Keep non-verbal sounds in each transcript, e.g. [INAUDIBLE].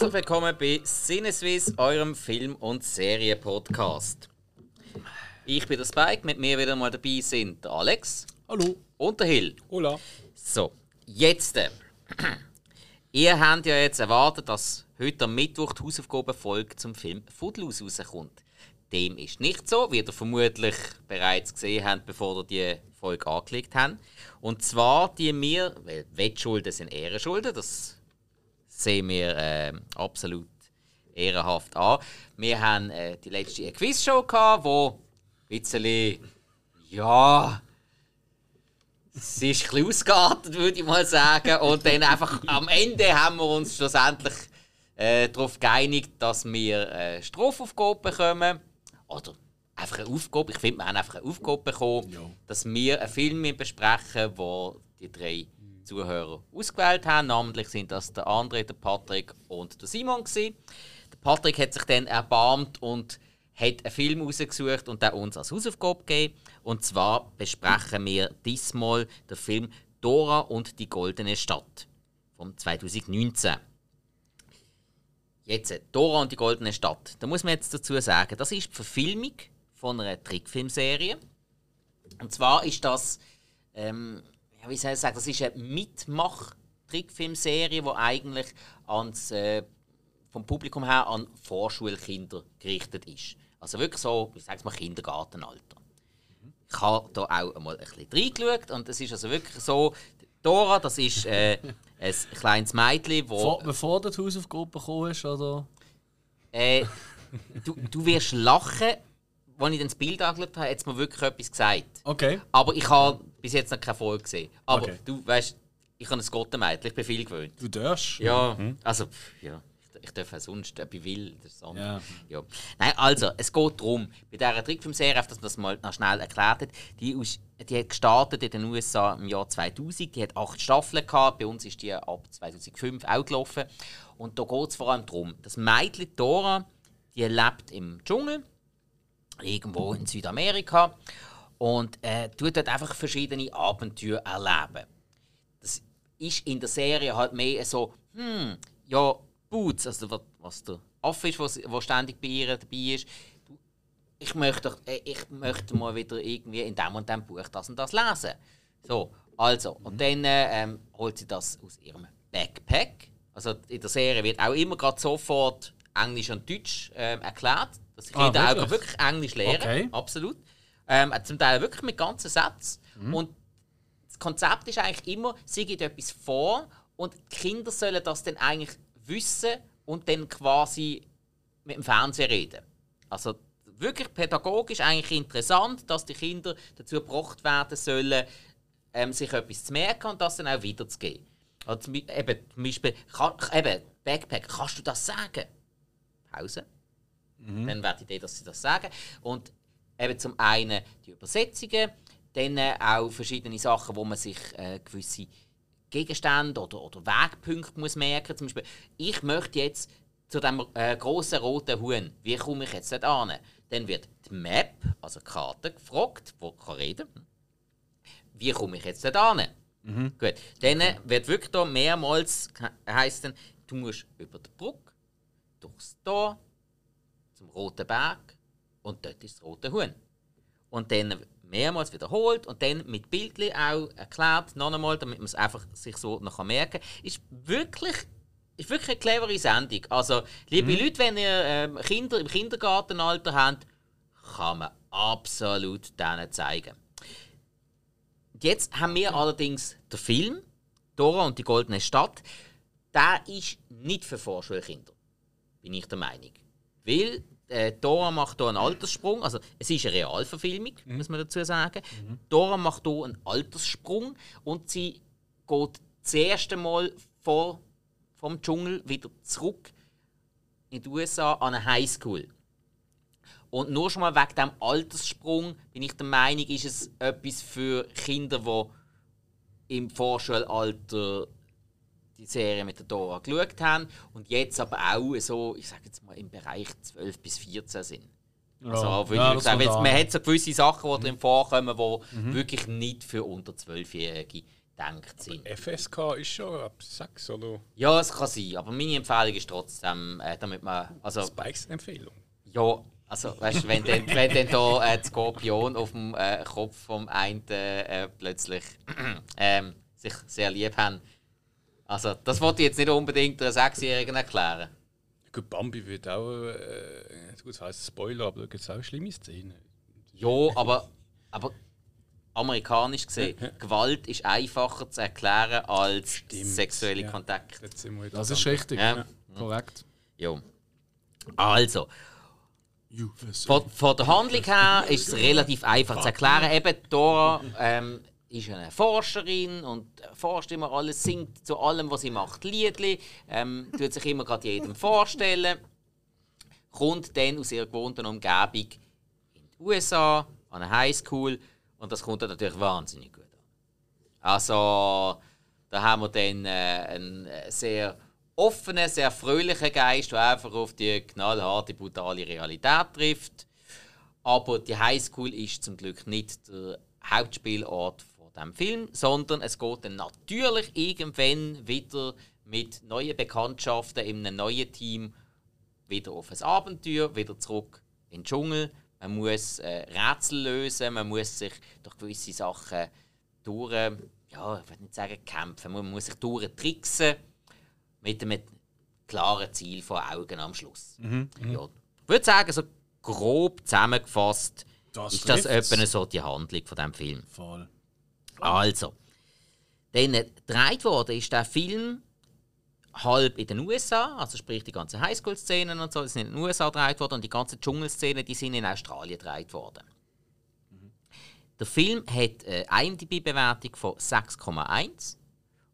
Herzlich willkommen bei Sinneswiss, eurem Film- und Serien-Podcast. Ich bin der Spike, mit mir wieder mal dabei sind der Alex. Hallo. Und der Hill. Hola. So, jetzt. Äh, [CLEARS THROAT] ihr habt ja jetzt erwartet, dass heute am Mittwoch die Hausaufgabenfolge zum Film Footloose rauskommt. Dem ist nicht so, wie ihr vermutlich bereits gesehen habt, bevor ihr die Folge angelegt habt. Und zwar die wir, weil Wettschulden sind Ehrenschulden, das sehen wir äh, absolut ehrenhaft an. Wir haben äh, die letzte Quizshow gehabt, wo ein bisschen, ja, es ist ein bisschen ausgeartet, würde ich mal sagen. Und dann einfach am Ende haben wir uns schlussendlich äh, darauf geeinigt, dass wir äh, Strafaufgabe bekommen. Oder einfach eine Aufgabe. Ich finde, wir haben einfach eine Aufgabe bekommen, Ja. dass wir einen Film besprechen, wo die drei Zuhörer ausgewählt haben. Namentlich sind das der André, der Patrick und der Simon. Der Patrick hat sich dann erbarmt und hat einen Film rausgesucht und der uns als Hausaufgabe gegeben. Und zwar besprechen wir diesmal den Film Dora und die Goldene Stadt von 2019. Jetzt, Dora und die Goldene Stadt. Da muss man jetzt dazu sagen, das ist die Verfilmung von einer Trickfilmserie. Und zwar ist das, ähm, ja, wie soll ich sagen, das ist eine Mitmach-Trickfilmserie, die eigentlich ans, äh, vom Publikum her an Vorschulkinder gerichtet ist. Also wirklich so, ich sag's mal, Kindergartenalter. Ich habe da auch einmal ein bisschen reingeschaut und es ist also wirklich so, Dora, das ist äh, [LAUGHS] ein kleines Mädchen, das... Vor, bevor du die Hausaufgabe bekommen hast, oder? Äh, du, du wirst lachen, als ich dann das Bild angeschaut habe, hat es mir wirklich etwas gesagt. Okay. Aber ich habe bis jetzt noch keine Folge gesehen. Aber Okay. du weißt, ich habe ein Gottenmädchen, ich bin viel gewöhnt. Du darfst. Ja, also, pff, ja. Ich, ich darf auch sonst, ob ich will. Das andere. Ja. Ja. Nein, also, es geht darum, bei dieser Trickfilmserie, auf dass man das mal noch schnell erklärt hat, die, aus, die hat gestartet in den USA im Jahr 2000, die hat acht Staffeln gehabt, bei uns ist die ab 2005 auch gelaufen. Und da geht es vor allem darum, das Mädchen Dora, die lebt im Dschungel, irgendwo in Südamerika, und äh, tut dort einfach verschiedene Abenteuer erleben das ist in der Serie halt mehr so, hm, ja, Boots, also was, der Affe ist, was, was ständig bei ihr dabei ist. Ich möchte, äh, ich möchte mal wieder irgendwie in dem und dem Buch das und das lesen. So, also, und dann äh, ähm, holt sie das aus ihrem Backpack. Also in der Serie wird auch immer gerade sofort Englisch und Deutsch ähm, erklärt, dass die Ah, Kinder auch wirklich? wirklich Englisch lernen. Okay. Absolut. Ähm, zum Teil wirklich mit ganzen Sätzen. Und das Konzept ist eigentlich immer, sie gibt etwas vor und die Kinder sollen das dann eigentlich wissen und dann quasi mit dem Fernsehen reden. Also wirklich pädagogisch eigentlich interessant, dass die Kinder dazu gebracht werden sollen, ähm, sich etwas zu merken und das dann auch wiederzugeben. Also eben, zum Beispiel, kann, eben, Backpack, kannst du das sagen? Pause. Dann wäre die Idee, dass sie das sagen. Und eben zum einen die Übersetzungen, dann auch verschiedene Sachen, wo man sich äh, gewisse Gegenstände oder, oder Wegpunkte muss merken Zum Beispiel, ich möchte jetzt zu dem äh, großen roten Huhn. Wie komme ich jetzt dort an? Dann wird die Map, also die Karte, gefragt, wo kann reden. Wie komme ich jetzt dort an? Gut. Dann wird wirklich da mehrmals heißt dann, du musst über die Brücke, durchs Tor, zum Roten Berg und dort ist das rote Huhn. Und dann mehrmals wiederholt und dann mit Bildchen auch erklärt, noch einmal, damit man es einfach sich so noch merken kann. Ist wirklich, ist wirklich eine clevere Sendung. Also, liebe Leute, wenn ihr ähm, Kinder im Kindergartenalter habt, kann man absolut denen zeigen. Jetzt haben wir allerdings den Film Dora und die goldene Stadt. Der ist nicht für Vorschulkinder, bin ich der Meinung. Weil äh, Dora macht hier einen Alterssprung, also es ist eine Realverfilmung, muss man dazu sagen. Dora macht hier einen Alterssprung und sie geht das erste Mal vor, vom Dschungel wieder zurück in die USA an eine Highschool. Und nur schon mal wegen dem Alterssprung bin ich der Meinung, ist es etwas für Kinder, die im Vorschulalter die Serie mit der Dora geschaut haben und jetzt aber auch so, ich sage jetzt mal, im Bereich 12 bis 14 sind. Also, Ja. würde Ja, sagen, weil an. man hat so gewisse Sachen, die drin vorkommen, die wirklich nicht für unter 12-Jährige denkt sind. FSK ist schon ab 6, oder? Ja, es kann sein, aber meine Empfehlung ist trotzdem, äh, damit man. Also, Spikes Empfehlung. ja, also, weißt du, wenn dann, wenn dann da äh, der Skorpion auf dem äh, Kopf vom einen äh, plötzlich [CLEARS THROAT] ähm, sich sehr lieb haben. Also, das wollte ich jetzt nicht unbedingt einer Sechsjährigen erklären. Gut, Bambi wird auch. Äh, gut, das heisst Spoiler, aber da gibt es auch schlimme Szenen. Ja, aber, aber amerikanisch gesehen, Gewalt ist einfacher zu erklären als Stimmt, sexuelle ja. Kontakt. Das ist richtig. Ja. Korrekt. Ja. Also, von, von der Handlung her ist es relativ einfach zu erklären. Eben, Dora ähm, ist eine Forscherin und forscht immer alles, singt zu allem, was sie macht, Liedli, ähm, [LAUGHS] tut sich immer gerade jedem vorstellen, kommt dann aus ihrer gewohnten Umgebung in die USA, an eine Highschool und das kommt dann natürlich wahnsinnig gut an. Also, da haben wir dann äh, einen äh, sehr offenen, sehr fröhlichen Geist, der einfach auf die knallharte, brutale Realität trifft. Aber die Highschool ist zum Glück nicht der Hauptspielort von dem Film, sondern es geht dann natürlich irgendwann wieder mit neuen Bekanntschaften in einem neuen Team wieder auf ein Abenteuer, wieder zurück in den Dschungel. Man muss äh, Rätsel lösen, man muss sich durch gewisse Sachen durch, ja, ich will nicht sagen kämpfen, man muss sich durchtricksen mit einem klaren Ziel vor Augen am Schluss. Ja, ich würde sagen, so grob zusammengefasst Das ist das etwa so die Handlung von dem Film. Voll. Also, dann gedreht worden ist der Film halb in den USA, also sprich die ganzen Highschool-Szenen und so, die sind in den USA gedreht worden und die ganzen Dschungelszenen, die sind in Australien gedreht worden. Der Film hat eine IMDb-Bewertung von 6,1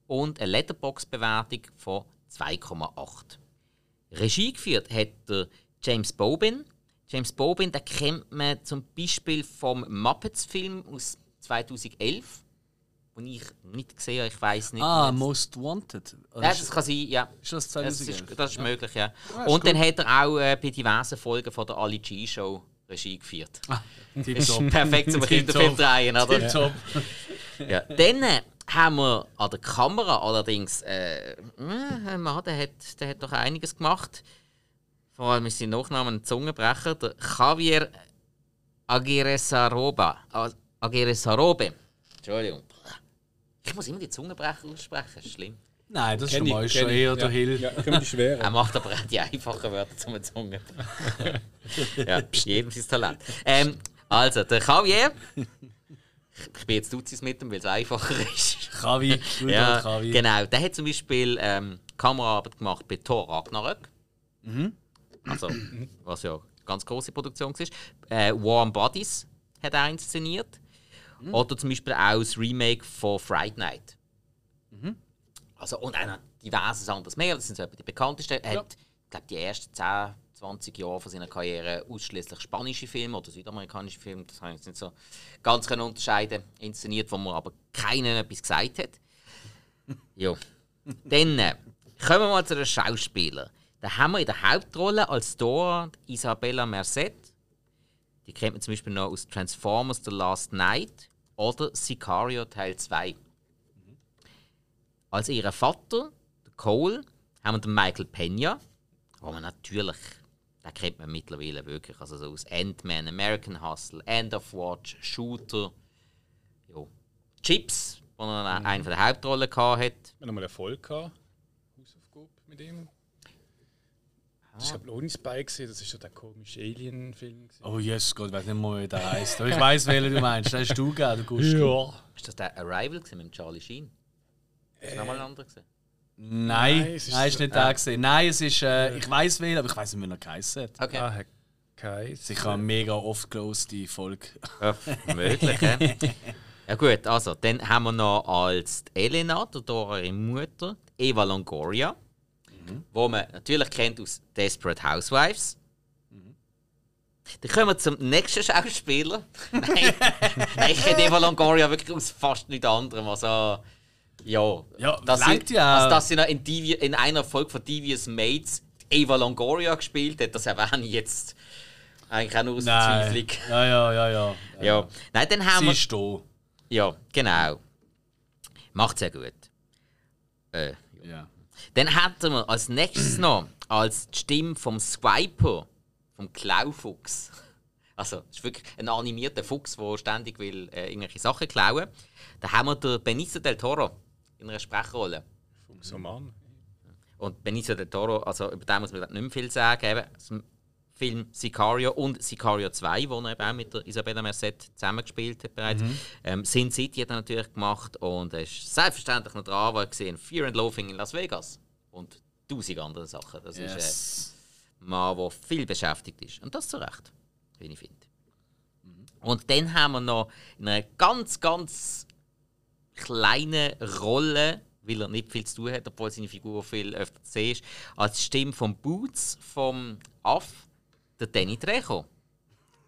und eine Letterbox-Bewertung von 2,8. Regie geführt hat der James Bobin. James Bobin, den kennt man zum Beispiel vom Muppets-Film aus 2011, den ich nicht gesehen habe, ich weiß nicht. Ah, wie- Most Wanted. Oder ja, das kann sein, ja. Ist das Das 2011? ist, das ist möglich, ja. Ah, ist Und dann gut. hat er auch äh, bei diversen Folgen von der Ali G Show Regie geführt. Ah, Ist [LAUGHS] perfekt zum. Kinderfilm drehen, oder? Tipptopp. [LAUGHS] Ja. Dann äh, haben wir an der Kamera allerdings äh, äh, Mann, der hat, der hat doch einiges gemacht. Vor allem ist sein Nachname ein Zungenbrecher, der Javier Aguirre-Saroba. Ah, Aguirre-Sarobe. Entschuldigung. Ich muss immer die Zungenbrecher aussprechen, das ist schlimm. Nein, das ist Kenn schon ich, kenn schon ich. eher der ja. Hill. Ja, die schweren. Er macht aber auch die einfachen Wörter zum Zungen. [LAUGHS] ja, jedem sein Talent. Ähm, also, der Javier. Ich bin jetzt Duzis mit ihm, weil es einfacher ist. Kavi, gut Ja, Kavi. genau. Der hat zum Beispiel ähm, Kameraarbeit gemacht bei Thor Ragnarök. Also, was ja eine ganz große Produktion war. Äh, Warm Bodies hat er inszeniert. Oder zum Beispiel auch das Remake von Fright Night. Also, und auch diverses anderes mehr. Das sind so etwa die bekanntesten. Er hat, ich glaube, die ersten 10, 20 Jahre von seiner Karriere ausschließlich spanische Filme oder südamerikanische Filme, das kann ich jetzt nicht so ganz können unterscheiden, inszeniert, wo man aber keinen etwas gesagt hat. [LAUGHS] Ja. Dann äh, kommen wir mal zu den Schauspielern. Da haben wir in der Hauptrolle als Dora Isabella Merced. Die kennt man zum Beispiel noch aus Transformers The Last Night oder Sicario Teil 2. Als ihren Vater, der Cole, haben wir den Michael Pena, wo man natürlich, den kennt man mittlerweile wirklich, also so aus Ant-Man, American Hustle, End of Watch, Shooter, ja. Chips, wo er mhm. eine der Hauptrollen hatte. Wir haben mal Erfolg gehabt. Hausaufgabe mit ihm. Das ist, ich, ohne Spike gesehen. Das ist ja der komische Alien-Film. gewesen. Oh yes, Gott, ich weiß nicht mehr, wie der heißt. Aber ich weiß, welchen du meinst. Den hast du gegeben, der Gusto. Ist das der Arrival gewesen mit Charlie Sheen? Ist das nochmal ein anderer gewesen? Nein, Nein, nein, es ist ist so- nicht der gesehen. Nein, es ist, äh, ich weiß wen, aber ich weiß nicht, wie er geheißen hat. Okay. Ah, Kais. Sicher eine mega oft geloste Folge. Ja, möglich? [LAUGHS] Ja gut, also, dann haben wir noch als die Elena, der Dora ihre Mutter, die Eva Longoria, wo man natürlich kennt aus Desperate Housewives. Dann kommen wir zum nächsten Schauspieler. [LAUGHS] Nein, Nein, ich kenne Eva Longoria wirklich aus fast nichts anderem. Also, ja, Ja, dass langt sie, ja. Also, dass sie noch in, Devi in einer Folge von Devious Mates Eva Longoria gespielt hat, das erwähne ich jetzt eigentlich auch nur aus Nein. Verzweiflung. Ja, ja, ja, ja. [LAUGHS] Ja. Nein, dann haben Sie wir... ist da. Ja, genau. Macht sehr gut. Äh, Ja. Dann hätten wir als nächstes [CLEARS THROAT] noch als die Stimme vom Swiper, vom Klaufuchs. Also, es ist wirklich ein animierter Fuchs, der ständig will, äh, irgendwelche Sachen klauen. Da haben wir den Benicio del Toro in einer Sprechrolle. Fuchsoman. Und Benicio del Toro, also über den muss man nicht mehr viel sagen. Eben, aus dem Film Sicario und Sicario 2, wo er eben auch mit der Isabella Merced zusammengespielt hat bereits. Ähm, Sin City hat er natürlich gemacht und er ist selbstverständlich noch dran, weil er gesehen Fear and Loathing in Las Vegas und tausend andere Sachen. Das ist Yes. ein Mann, der viel beschäftigt ist. Und das zu Recht, wie ich finde. Und dann haben wir noch in einer ganz, ganz kleinen Rolle, weil er nicht viel zu tun hat, obwohl seine Figur viel öfter zu sehen ist, als Stimme von Boots vom Aff, der Danny Trejo.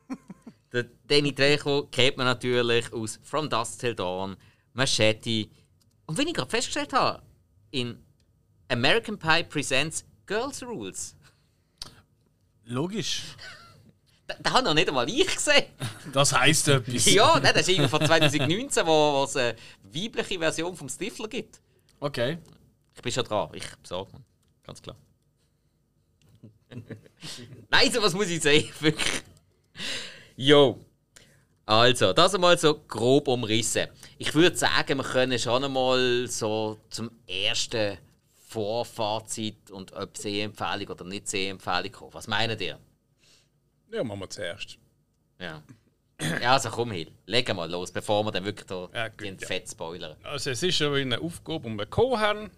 [LAUGHS] der Danny Trejo kennt man natürlich aus From Dusk Till Dawn, Machete und wie ich gerade festgestellt habe, in American Pie Presents Girls Rules. Logisch. Da, da habe noch nicht einmal ich gesehen. Das heisst etwas. ja, nein, das ist irgendwie von 2019, wo, es eine weibliche Version vom Stifler gibt. Okay. Ich bin schon dran, ich besorge mir. Ganz klar. [LAUGHS] Nein, so was muss ich sagen, [LAUGHS] wirklich. Jo. Also, das einmal so grob umrissen. Ich würde sagen, wir können schon einmal so zum ersten Vorfazit und ob Sehempfehlung oder nicht Sehempfehlung kommen. Was meint ihr? Ja, machen wir zuerst. Ja. Ja, also komm hin, legen mal los, bevor wir dann wirklich da Ja, gut, den ja. Fett spoilern. Also es ist ja eine Aufgabe, die wir bekommen haben.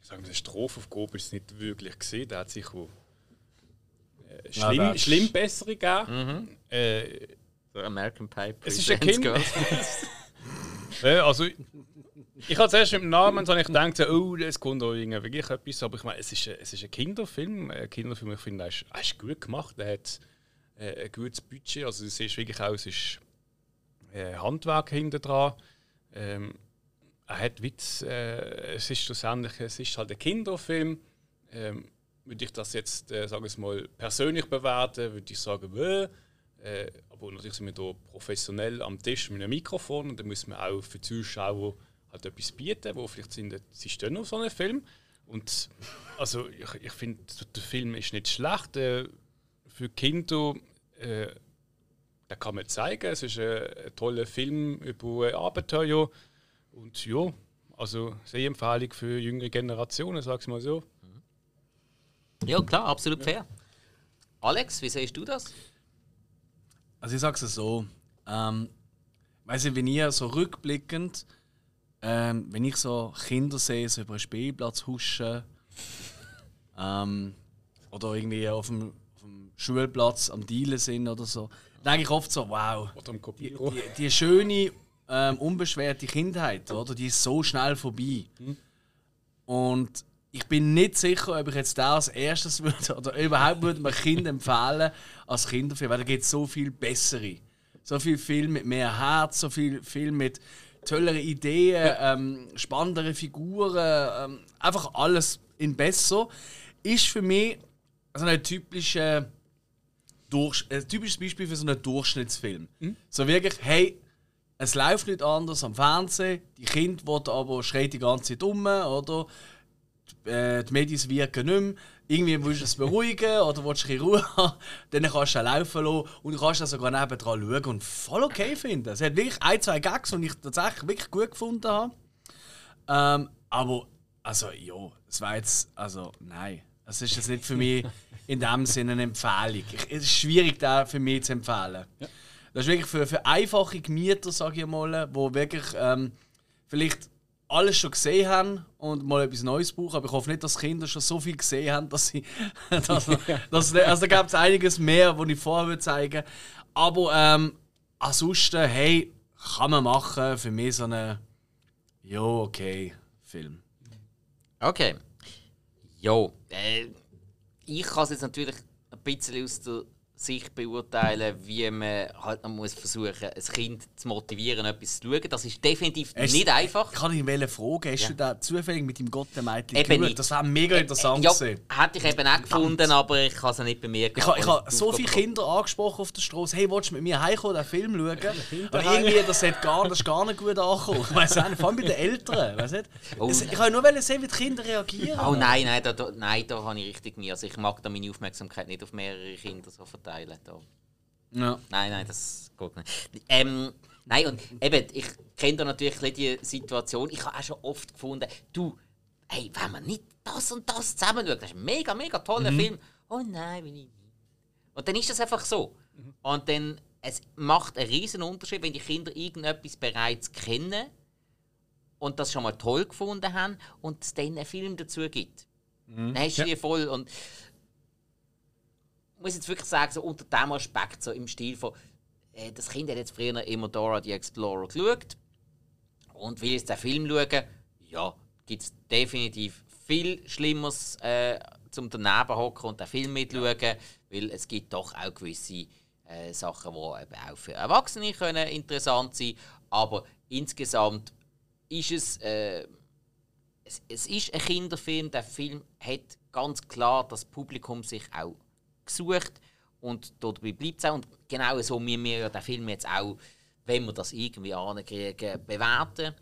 Ich sage, eine Strophaufgabe ist es nicht wirklich gesehen. Da hat sich auch, äh, Ja, schlimm, das- schlimm bessere gegeben. Äh, So American Pie Es ist ein Kind. [LAUGHS] Ja, also, ich habe zuerst mit dem Namen so, ich gedacht, oh, das kommt auch irgendwie etwas. Aber ich meine, es ist, ein- es ist ein Kinderfilm. Ein Kinderfilm, ich finde, er ist, er ist gut gemacht. Er hat äh, ein gutes Budget. Also, du siehst wirklich auch, es ist äh, Handwerk hinter dran. Ähm, er hat Witz. Äh, es ist schlussendlich es ist halt ein Kinderfilm. Ähm, würde ich das jetzt, äh, sagen wir mal, persönlich bewerten, würde ich sagen, äh, äh, aber natürlich sind wir hier professionell am Tisch mit einem Mikrofon und dann müssen wir auch für die Zuschauer halt etwas bieten, wo vielleicht sind, sie stehen auf so einem Film. Und also ich, ich finde, der Film ist nicht schlecht. Äh, für Kinder, äh, den kann man zeigen. Es ist ein, ein toller Film über ein Abenteuer. Und ja, also Sehempfehlung für jüngere Generationen, sag ich mal so. Ja, klar, absolut fair. Alex, wie siehst du das? Also ich sag's es so. Ähm, weiß ich, wenn ihr so rückblickend, ähm, wenn ich so Kinder sehe, so über einen Spielplatz huschen, ähm, oder irgendwie auf dem, auf dem Schulplatz am Dealen sind oder so, denke ich oft so, wow, die, die, die schöne, ähm, unbeschwerte Kindheit, oder? Die ist so schnell vorbei. Und ich bin nicht sicher, ob ich jetzt das als erstes würde [LAUGHS] oder überhaupt würde man Kind empfehlen als Kinderfilm, weil da gibt es so viel bessere. So viel Film mit mehr Herz, so viel Film mit tolleren Ideen, ähm, spannendere Figuren, ähm, einfach alles in besser. Ist für mich so ein typischer durch, ein typisches Beispiel für so einen Durchschnittsfilm. So wirklich, hey, es läuft nicht anders am Fernsehen, die Kinder werden aber schreit die ganze Zeit um, oder? Die, äh, die Medien wirken nicht mehr. Irgendwie willst du es beruhigen [LAUGHS] oder willst du Ruhe haben, dann kannst du es laufen lassen und du kannst das sogar nebendran schauen und voll okay finden. Es hat wirklich ein, zwei Gags, die ich tatsächlich wirklich gut gefunden habe. Ähm, aber, also, ja, es war jetzt, also, nein. Es ist jetzt nicht für mich in dem Sinne eine Empfehlung. Ich, es ist schwierig, da für mich zu empfehlen. Das ist wirklich für, für einfache Gemieter, sage ich mal, die wirklich ähm, vielleicht alles schon gesehen haben und mal etwas Neues brauchen. Aber ich hoffe nicht, dass Kinder schon so viel gesehen haben, dass sie. [LAUGHS] dass, dass, also da gibt es einiges mehr, was ich vorher würde zeigen Aber ähm, ansonsten, hey, kann man machen. Für mich so einen. Jo, okay, Film. Okay. Jo, äh, ich kann es jetzt natürlich ein bisschen aus der sich beurteilen, wie man halt noch muss versuchen, ein Kind zu motivieren, etwas zu schauen. Das ist definitiv Hast- nicht einfach. Kann ich welche fragen? Hast Ja. du da zufällig mit dem Gott der Mädchen Eben nicht. Das war mega interessant. Ja, gewesen. hätte ich eben auch gefunden, aber ich habe es nicht bei mir Ich habe ich gehabt, ha so viele Kinder angesprochen auf der Straße. Hey, willst du mit mir heimkommen, den Film schauen? Aber irgendwie, das, hat gar, das ist gar nicht gut angekommen. Ich auch nicht, vor allem bei den Eltern. Weiss nicht? Oh, ich wollte nur sehen, wie die Kinder reagieren. Oh nein, nein, da, da, nein, da habe ich richtig mir. Also ich mag da meine Aufmerksamkeit nicht auf mehrere Kinder so verteilen. Da. Ja. Nein, nein, das geht nicht. Ähm, nein, und eben, ich kenne da natürlich die Situation. Ich habe auch schon oft gefunden, du, hey, wenn man nicht das und das zusammen schaut, das ist ein mega, mega toller Film. Oh nein, will ich nicht. Und dann ist das einfach so. Und dann, es macht einen riesen Unterschied, wenn die Kinder irgendetwas bereits kennen und das schon mal toll gefunden haben und es dann einen Film dazu gibt. Dann hast du die voll und muss jetzt wirklich sagen, so unter dem Aspekt, so im Stil von, äh, das Kind hat jetzt früher immer Dora the Explorer geschaut. Und will jetzt den Film schauen, ja, gibt es definitiv viel Schlimmeres äh, zum daneben hocken und den Film mitschauen, weil es gibt doch auch gewisse äh, Sachen, die eben auch für Erwachsene können interessant sein aber insgesamt ist es, äh, es ist ein Kinderfilm, der Film hat ganz klar das Publikum sich auch gesucht und dabei bleibt es auch. Und genau so müssen wir ja den Film jetzt auch, wenn wir das irgendwie ankriegen, bewerten.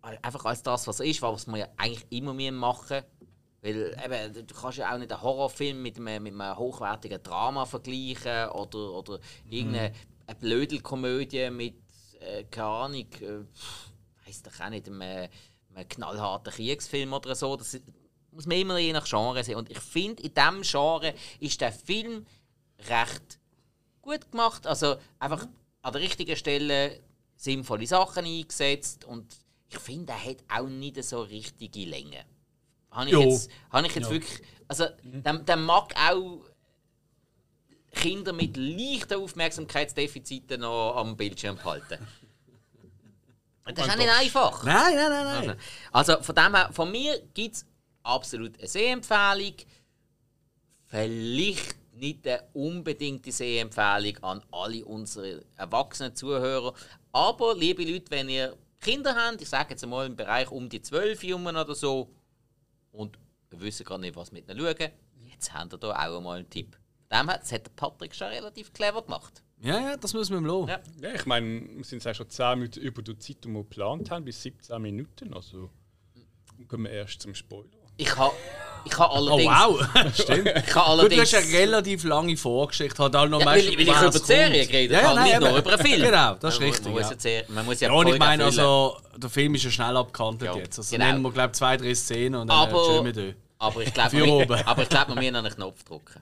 Einfach als das, was er ist, was wir ja eigentlich immer müssen machen Weil eben, du kannst ja auch nicht einen Horrorfilm mit einem, mit einem hochwertigen Drama vergleichen oder, oder irgendeine eine Blödelkomödie mit, äh, keine Ahnung, äh, weiss doch auch nicht, einem, einem knallharten Kriegsfilm oder so. Das muss man immer je nach Genre sehen. Und ich finde, in diesem Genre ist der Film recht gut gemacht. Also einfach an der richtigen Stelle sinnvolle Sachen eingesetzt. Und ich finde, er hat auch nicht so richtige Länge. Habe ich Jo. jetzt, habe ich jetzt wirklich. Also, der, der mag auch Kinder mit leichten Aufmerksamkeitsdefiziten noch am Bildschirm behalten. [LAUGHS] Das ist auch nicht einfach. Nein, nein, nein, nein. Also von dem her, von mir gibt es absolut eine Sehempfehlung. Vielleicht nicht eine unbedingte Sehempfehlung an alle unsere erwachsenen Zuhörer. Aber, liebe Leute, wenn ihr Kinder habt, ich sage jetzt mal im Bereich um die 12 Jungen oder so, und ihr wisst gar nicht, was mit ihnen schauen, jetzt habt ihr da auch mal einen Tipp. Dem das hat der Patrick schon relativ clever gemacht. Ja, ja, das müssen wir ihm lassen. Ja. Ja, ich meine, wir sind jetzt auch schon 10 Minuten über die Zeit, die wir geplant haben, bis 17 Minuten. Also kommen wir erst zum Spoiler. Ich habe ich ha Oh, allerdings... wow. [LAUGHS] Stimmt. [LAUGHS] Ich ha Gut, du allerdings hast eine relativ lange Vorgeschichte. Hat auch noch Ja, weil, weil ich über die Serie geredet Ja, ja, habe, nein, nicht eben. nur über einen Film. Genau, das ist Man- richtig, Man muss, ja. sehr, man muss ja, Ja, und ich meine, also, der Film ist ja schnell abgekantet Ja, jetzt. Also genau. nehmen wir, glaube ich, zwei, drei Szenen und dann Aber- aber, schön mit euch. Aber ich glaube, Für wir, oben. aber ich glaube, wir müssen einen Knopf drücken.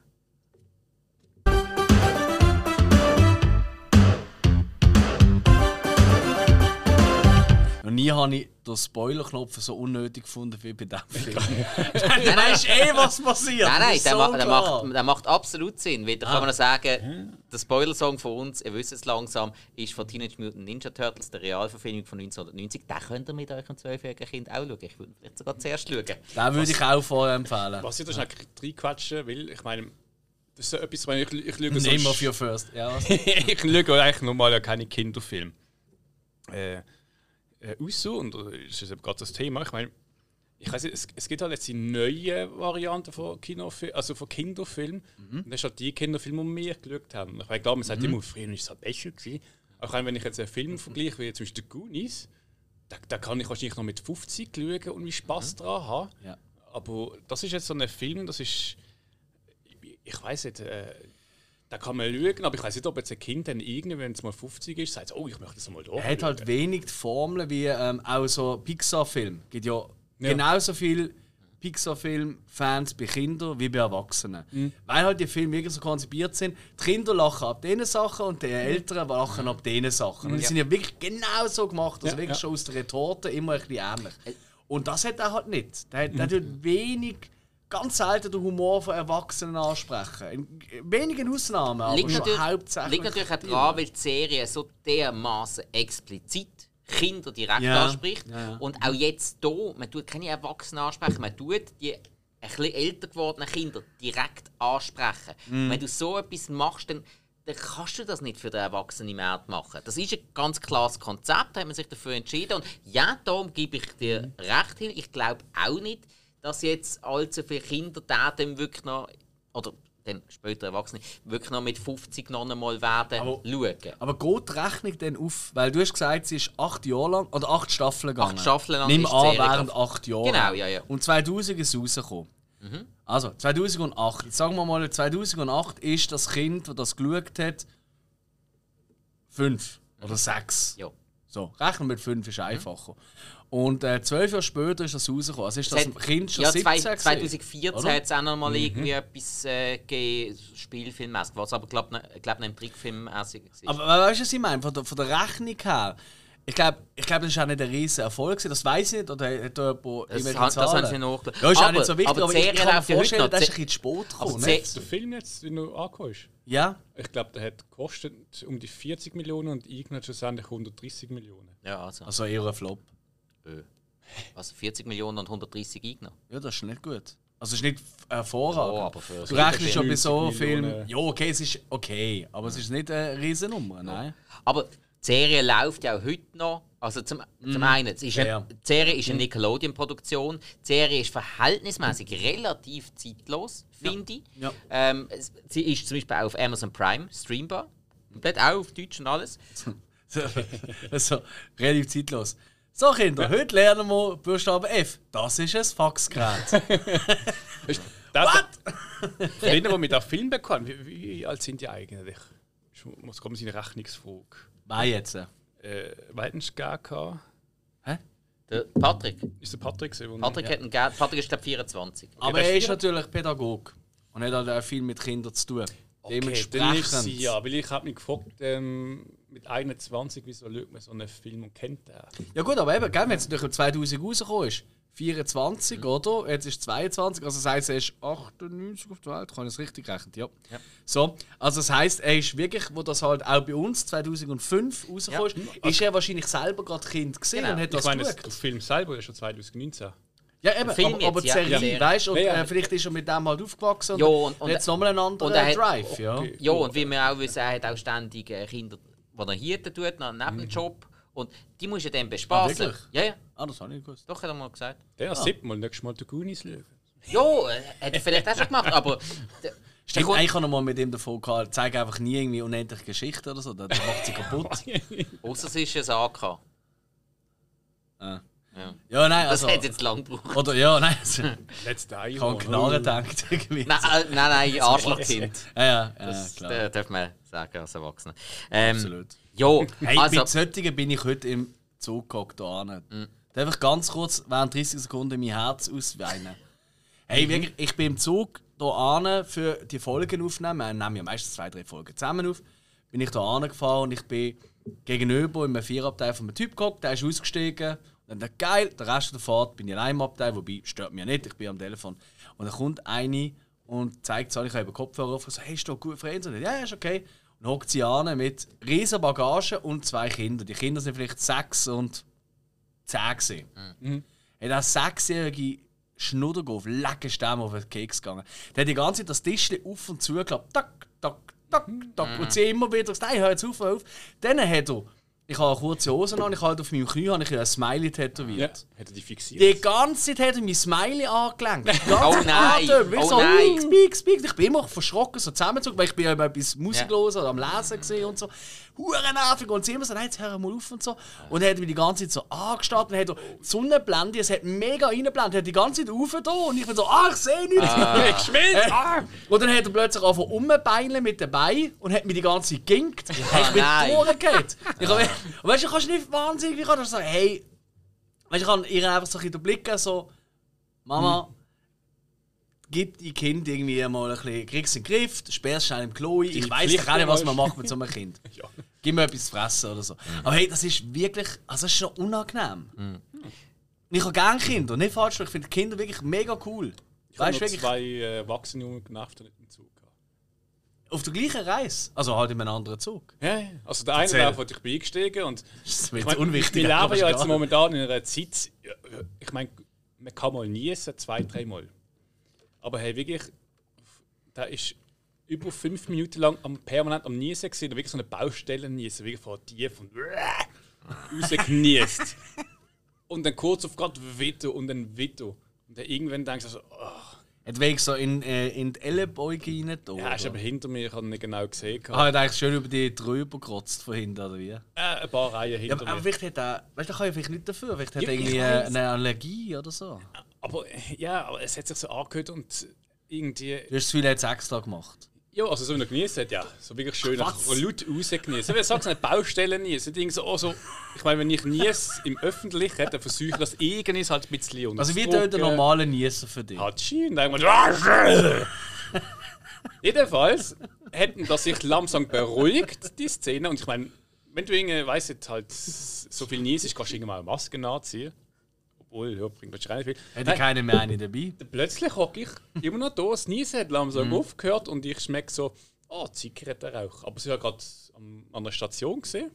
Noch nie habe ich den Spoiler-Knopf so unnötig gefunden wie bei diesem Film. [LAUGHS] du weißt eh, was passiert. Nein, Das nein, der, so macht, der, macht, der macht absolut Sinn. Weil da Ah. kann man noch sagen, der Spoiler-Song von uns, ihr wisst es langsam, ist von Teenage Mutant Ninja Turtles, der Realverfilmung von 1990. Den könnt ihr mit eurem zwölfjährigen Kind auch schauen. Ich würde vielleicht sogar zuerst schauen. Den würde ich auch vorher empfehlen. Was ich da schnell reinquatschen will, ich meine, das ist so etwas, wenn ich, ich schaue Name so of your first. Ja, [LAUGHS] ich schaue eigentlich normal ja keine Kinderfilme. Äh, äh, und das ist eben gerade das Thema. Ich meine, ich weiß es, es gibt halt jetzt die neue Variante von, Kinofil also von Kinderfilmen. Und das ist halt die Kinderfilme, die wir geschaut haben. Ich meine, klar, man sagt immer, früher war es halt besser. Gewesen. Aber wenn ich jetzt einen Film vergleiche, wie zum Beispiel Goonies, da, da kann ich wahrscheinlich noch mit 50 schauen und wie Spaß dran haben. Ja. Aber das ist jetzt so ein Film, das ist. Ich, ich weiß nicht, äh, da kann man schauen, aber ich weiß nicht, ob jetzt ein Kind dann irgendwie, wenn es mal 50 ist, sagt, oh, ich möchte das mal da. Er hat halt wenig die Formeln wie ähm, auch so Pixar-Film. Es gibt ja, Ja. genauso viele Pixar-Film-Fans bei Kindern wie bei Erwachsenen. Mhm. Weil halt die Filme wirklich so konzipiert sind. Die Kinder lachen ab diesen Sachen und die Älteren lachen ab diesen Sachen. Und die sind ja wirklich genau so gemacht, also Ja, wirklich ja. schon aus der Retorte immer ein bisschen ähnlich. Und das hat er halt nicht. Der, Mhm. der tut wenig, ganz selten den Humor von Erwachsenen ansprechen. In wenigen Ausnahmen, aber Liegt natürlich, hauptsächlich. liegt natürlich auch daran, weil die Serie so dermaßen explizit Kinder direkt Ja, anspricht. ja. Und auch jetzt hier, man tut keine Erwachsenen ansprechen, man tut die ein bisschen älter gewordenen Kinder direkt ansprechen. Und Wenn du so etwas machst, dann, dann kannst du das nicht für den erwachsenen Markt machen. Das ist ein ganz klares Konzept, da hat man sich dafür entschieden. Und ja, darum gebe ich dir recht hin. Ich glaube auch nicht, dass jetzt allzu viele Kinder da dann wirklich noch, oder dann später Erwachsene, wirklich noch mit 50 noch einmal werden Aber- schauen. Aber geht die Rechnung denn auf? Weil du hast gesagt, sie ist acht Jahre lang oder acht Staffeln gegangen. Acht Staffeln lang Nimm an, während acht Jahren. Genau, ja, ja. Und 2000 ist rausgekommen. Mhm. Also, 2008. Jetzt sagen wir mal, 2008 ist das Kind, das das geschaut hat, fünf oder sechs. Ja. So, rechnen mit fünf ist einfacher. Und äh, zwölf Jahre später ist das rausgekommen. Also ist das Es hat- Kind schon ja, 17 zwei- gewesen, 2014 oder? hat es auch noch mal irgendwie etwas äh, Spielfilmmäßig, was aber glaube ich glaub, noch im Trickfilm war. Aber weißt du, was ich meine? Von der, von der Rechnung her. Ich glaube, ich glaub, das ist auch nicht ein riesiger Erfolg. Das weiß ich nicht. Oder hat da jemand Das, han- das haben sie nachgeschaut. Ja, ist auch aber, nicht so wichtig, aber, aber, ich kann mir vorstellen, noch. das ist ein Die- bisschen zu spät aber gekommen. die- nicht? Der Film jetzt, wie noch angekommen Ja, ich glaube, der hat gekostet um die 40 Millionen und irgendwann schlussendlich 130 Millionen. Ja, also, also eher ein Flop. äh, also 40 Millionen und 130 eingenommen. Ja, das ist nicht gut. Also es ist nicht hervorragend. Oh, aber für du rechnest schon bei 90 so Filmen. Millionen. Ja, okay, es ist okay, aber es ist nicht eine Riesennummer, nein. Aber die Serie läuft ja auch heute noch. Also zum, zum einen, es ist Ja, eine, ja. die Serie ist eine Nickelodeon-Produktion. Die Serie ist verhältnismäßig relativ zeitlos, finde ich. Ja. Ähm, sie ist zum Beispiel auch auf Amazon Prime streambar. Komplett auch auf Deutsch und alles. So, [LAUGHS] also, relativ zeitlos. So, Kinder, heute lernen wir Buchstabe F. Das ist ein Faxgerät. [LAUGHS] What? Früher, wo wir den Film bekommen, wie, wie alt sind die eigentlich? Ich muss kommen, seine Rechnungsfrage. Wer jetzt? Äh, Weitens GK. Hä? Der Patrick. Ist der Patrick gewesen? Patrick, hat einen, Ge- Patrick ist, glaube 24. Aber der er ist vier. natürlich Pädagog und hat halt auch viel mit Kindern zu tun. Okay, dann Dementsprechend. ist sie ja, weil ich habe mich gefragt, ähm, mit 21, wieso schaut man so einen Film und kennt den? Ja gut, aber eben, gell, wenn es natürlich 2000 rausgekommen ist, 24, Mhm. oder? Jetzt ist 22, also das heisst, er ist 98 auf der Welt, kann ich es richtig rechnen? Ja. Ja. So, also das heisst, er ist wirklich, wo das halt auch bei uns 2005 rausgekommen ist, ist er wahrscheinlich selber gerade Kind gesehen Genau. und hat Ich das meine, geschaut. der Film selber ist schon 2019. Ja, eben, Film aber, aber die jetzt, ja, Serie, ja. weißt du, und Ja, ja. äh, vielleicht ist er mit dem halt aufgewachsen und, Ja, und- und- jetzt nochmal einen anderen und er hat- Drive, ja. Okay. Ja, und wie wir auch wissen, er hat auch ständig äh, Kinder, die er Hirten tut, noch neben dem Job. Und die muss er dann bespaßen. Ah, wirklich? ja, ja, Ah, das habe ich nicht gewusst. doch, hat er mal gesagt. Der ah. mal nächstes Mal den Goonies schauen. Ja, äh, hat er vielleicht auch schon gemacht, aber. [LAUGHS] Stimmt, der kommt- eigentlich habe ich mal mit ihm davon gehabt, zeig einfach nie irgendwie unendliche Geschichte oder so, das macht sie kaputt. [LAUGHS] Ausser es ist ein AK. Ah. Ja. Ja, nein, Das also... hat jetzt lang gebraucht. Oder ja, nein, also, [LAUGHS] Letztes Jahr. ich habe Knarre gedacht irgendwie. Nein, äh, nein, nein, Arschlochkind. Ja, ja, ja Das klar. äh, darf man sagen als Erwachsener. Ähm, Absolut. Ja, [LAUGHS] Hey, also. mit solchen bin ich heute im Zug gehockt. Mhm. Darf ich ganz kurz während 30 Sekunden mein Herz ausweinen? Hey, Mhm. wirklich, ich bin im Zug hin für die Folgen aufnehmen. Wir nehmen ja meistens zwei, drei Folgen zusammen auf. Bin ich da gefahren und ich bin gegenüber im Vierabteil von einem Typ gehockt, der ist ausgestiegen. Und dann ich, geil, der Rest der Fahrt bin ich allein im Abteil, wobei stört mich ja nicht, ich bin am Telefon. Und dann kommt eine und zeigt so, ich habe Kopfhörer auf und so, hey, ist doch gut für ihn? So, ja, ja, ist okay. Und hockt sie an mit riesen Bagage und zwei Kindern. Die Kinder sind vielleicht sechs und zehn gewesen. Mhm. Hey, der sechsjährige Schnuddergolf, lecker Stämme auf den Keks gegangen. Der hat die ganze Zeit das Tischchen auf und zu geklappt. Tak, tak, tak, tak. Und sie immer wieder gesagt, hey, hör jetzt auf, hör auf. Dann hat er, ich habe eine kurze Hose an, ich habe auf meinem Knie habe ich ein Smiley Ja, tätowiert. hat er die fixiert? Die ganze Zeit hat er mein Smiley angelenkt. Die [LAUGHS] ganze Oh nein, Atem, wie oh so, nein. speak. Ich bin immer verschrocken, so zusammengezogen, weil ich bin ja immer etwas Musik los oder am Lesen gesehen und so. Hure nervig. Und sie immer so, nein, jetzt hör mal auf und so. Und er hat mich die ganze Zeit so angestarrt und hat er die Sonnenblende, es hat mega reingeblendet, er hat die ganze Zeit auf da und ich bin so, ah, [LAUGHS] ich sehe nichts. Geschwind! Ah! Und dann hat er plötzlich angefangen umbeineln mit den Beinen und hat mir die ganze Zeit geginkt. Hey, ich bin. Ich hab, [LAUGHS] und weißt du, du kannst nicht wahnsinnig, das sagen, hey, weißt du, ich kann ihr einfach so ein bisschen den Blick geben, so, Mama, gib die Kind irgendwie mal ein bisschen, kriegst in den Griff, sperrst schnell im Klo. Ich weiß auch nicht, was man macht mit so einem Kind. [LAUGHS] Ja. Gib mir etwas zu fressen oder so. Aber hey, das ist wirklich, also das ist schon unangenehm. Und Ich habe gerne Kinder, nicht falsch, ich finde Kinder wirklich mega cool. Ich habe Weißt zwei äh, Erwachsene und genervt nicht im Zug. gehabt. auf der gleichen Reise, also halt in einem anderen Zug. Ja, ja. Also der eine Erzähl. war, ich bin eingestiegen und Das ist ich mein, unwichtig. wir leben ja jetzt momentan in einer Zeit, ich meine, man kann mal niesen, zwei, dreimal. Aber hey, wirklich, da ist über fünf Minuten lang am permanent am Niesen gesehen, wirklich so eine Baustelle niesen, wirklich von [LAUGHS] tief und rausgeniest. und dann kurz auf gerade wieder und dann wieder. Und dann irgendwann denkst du so, oh. Hat wegen so in, äh, in die Ellenbeuge rein. da, ja, ist oder? aber hinter mir, ich habe ihn nicht genau gesehen. Ah, hat eigentlich schön über die drüber gekratzt von hinten, oder wie? Äh, ein paar Reihen Ja, hinter aber, aber mir. vielleicht hat er. Weißt du, da kann ja vielleicht nicht dafür. Vielleicht hat Ja, er ich irgendwie eine Allergie oder so. Aber ja, aber es hat sich so angehört und irgendwie. Du hast er es extra gemacht. Ja, also so wie er genießt hat, ja. So wirklich schön Was? laut rausgenießen. Ich sage nicht Baustellen niesen. Irgendwie so, also, ich meine, wenn ich nies im Öffentlichen, dann versuche ich das irgendwie halt ein bisschen unter Also wie tut der normale Nieser für dich? Hatschi und dann irgendwann. [LAUGHS] Jedenfalls hätten das sich langsam beruhigt, die Szene. Und ich meine, wenn du irgendwie, weißt halt so viel niesest, kannst du irgendwann mal eine Maske nachziehen. Obwohl, ja, bringt wahrscheinlich viel. Hat er keine mehr eine dabei? [LAUGHS] Plötzlich hocke ich immer noch da, das Niesen hat langsam aufgehört und ich schmecke so, oh, Zigarettenrauch. Aber sie war gerade an der Station gesehen.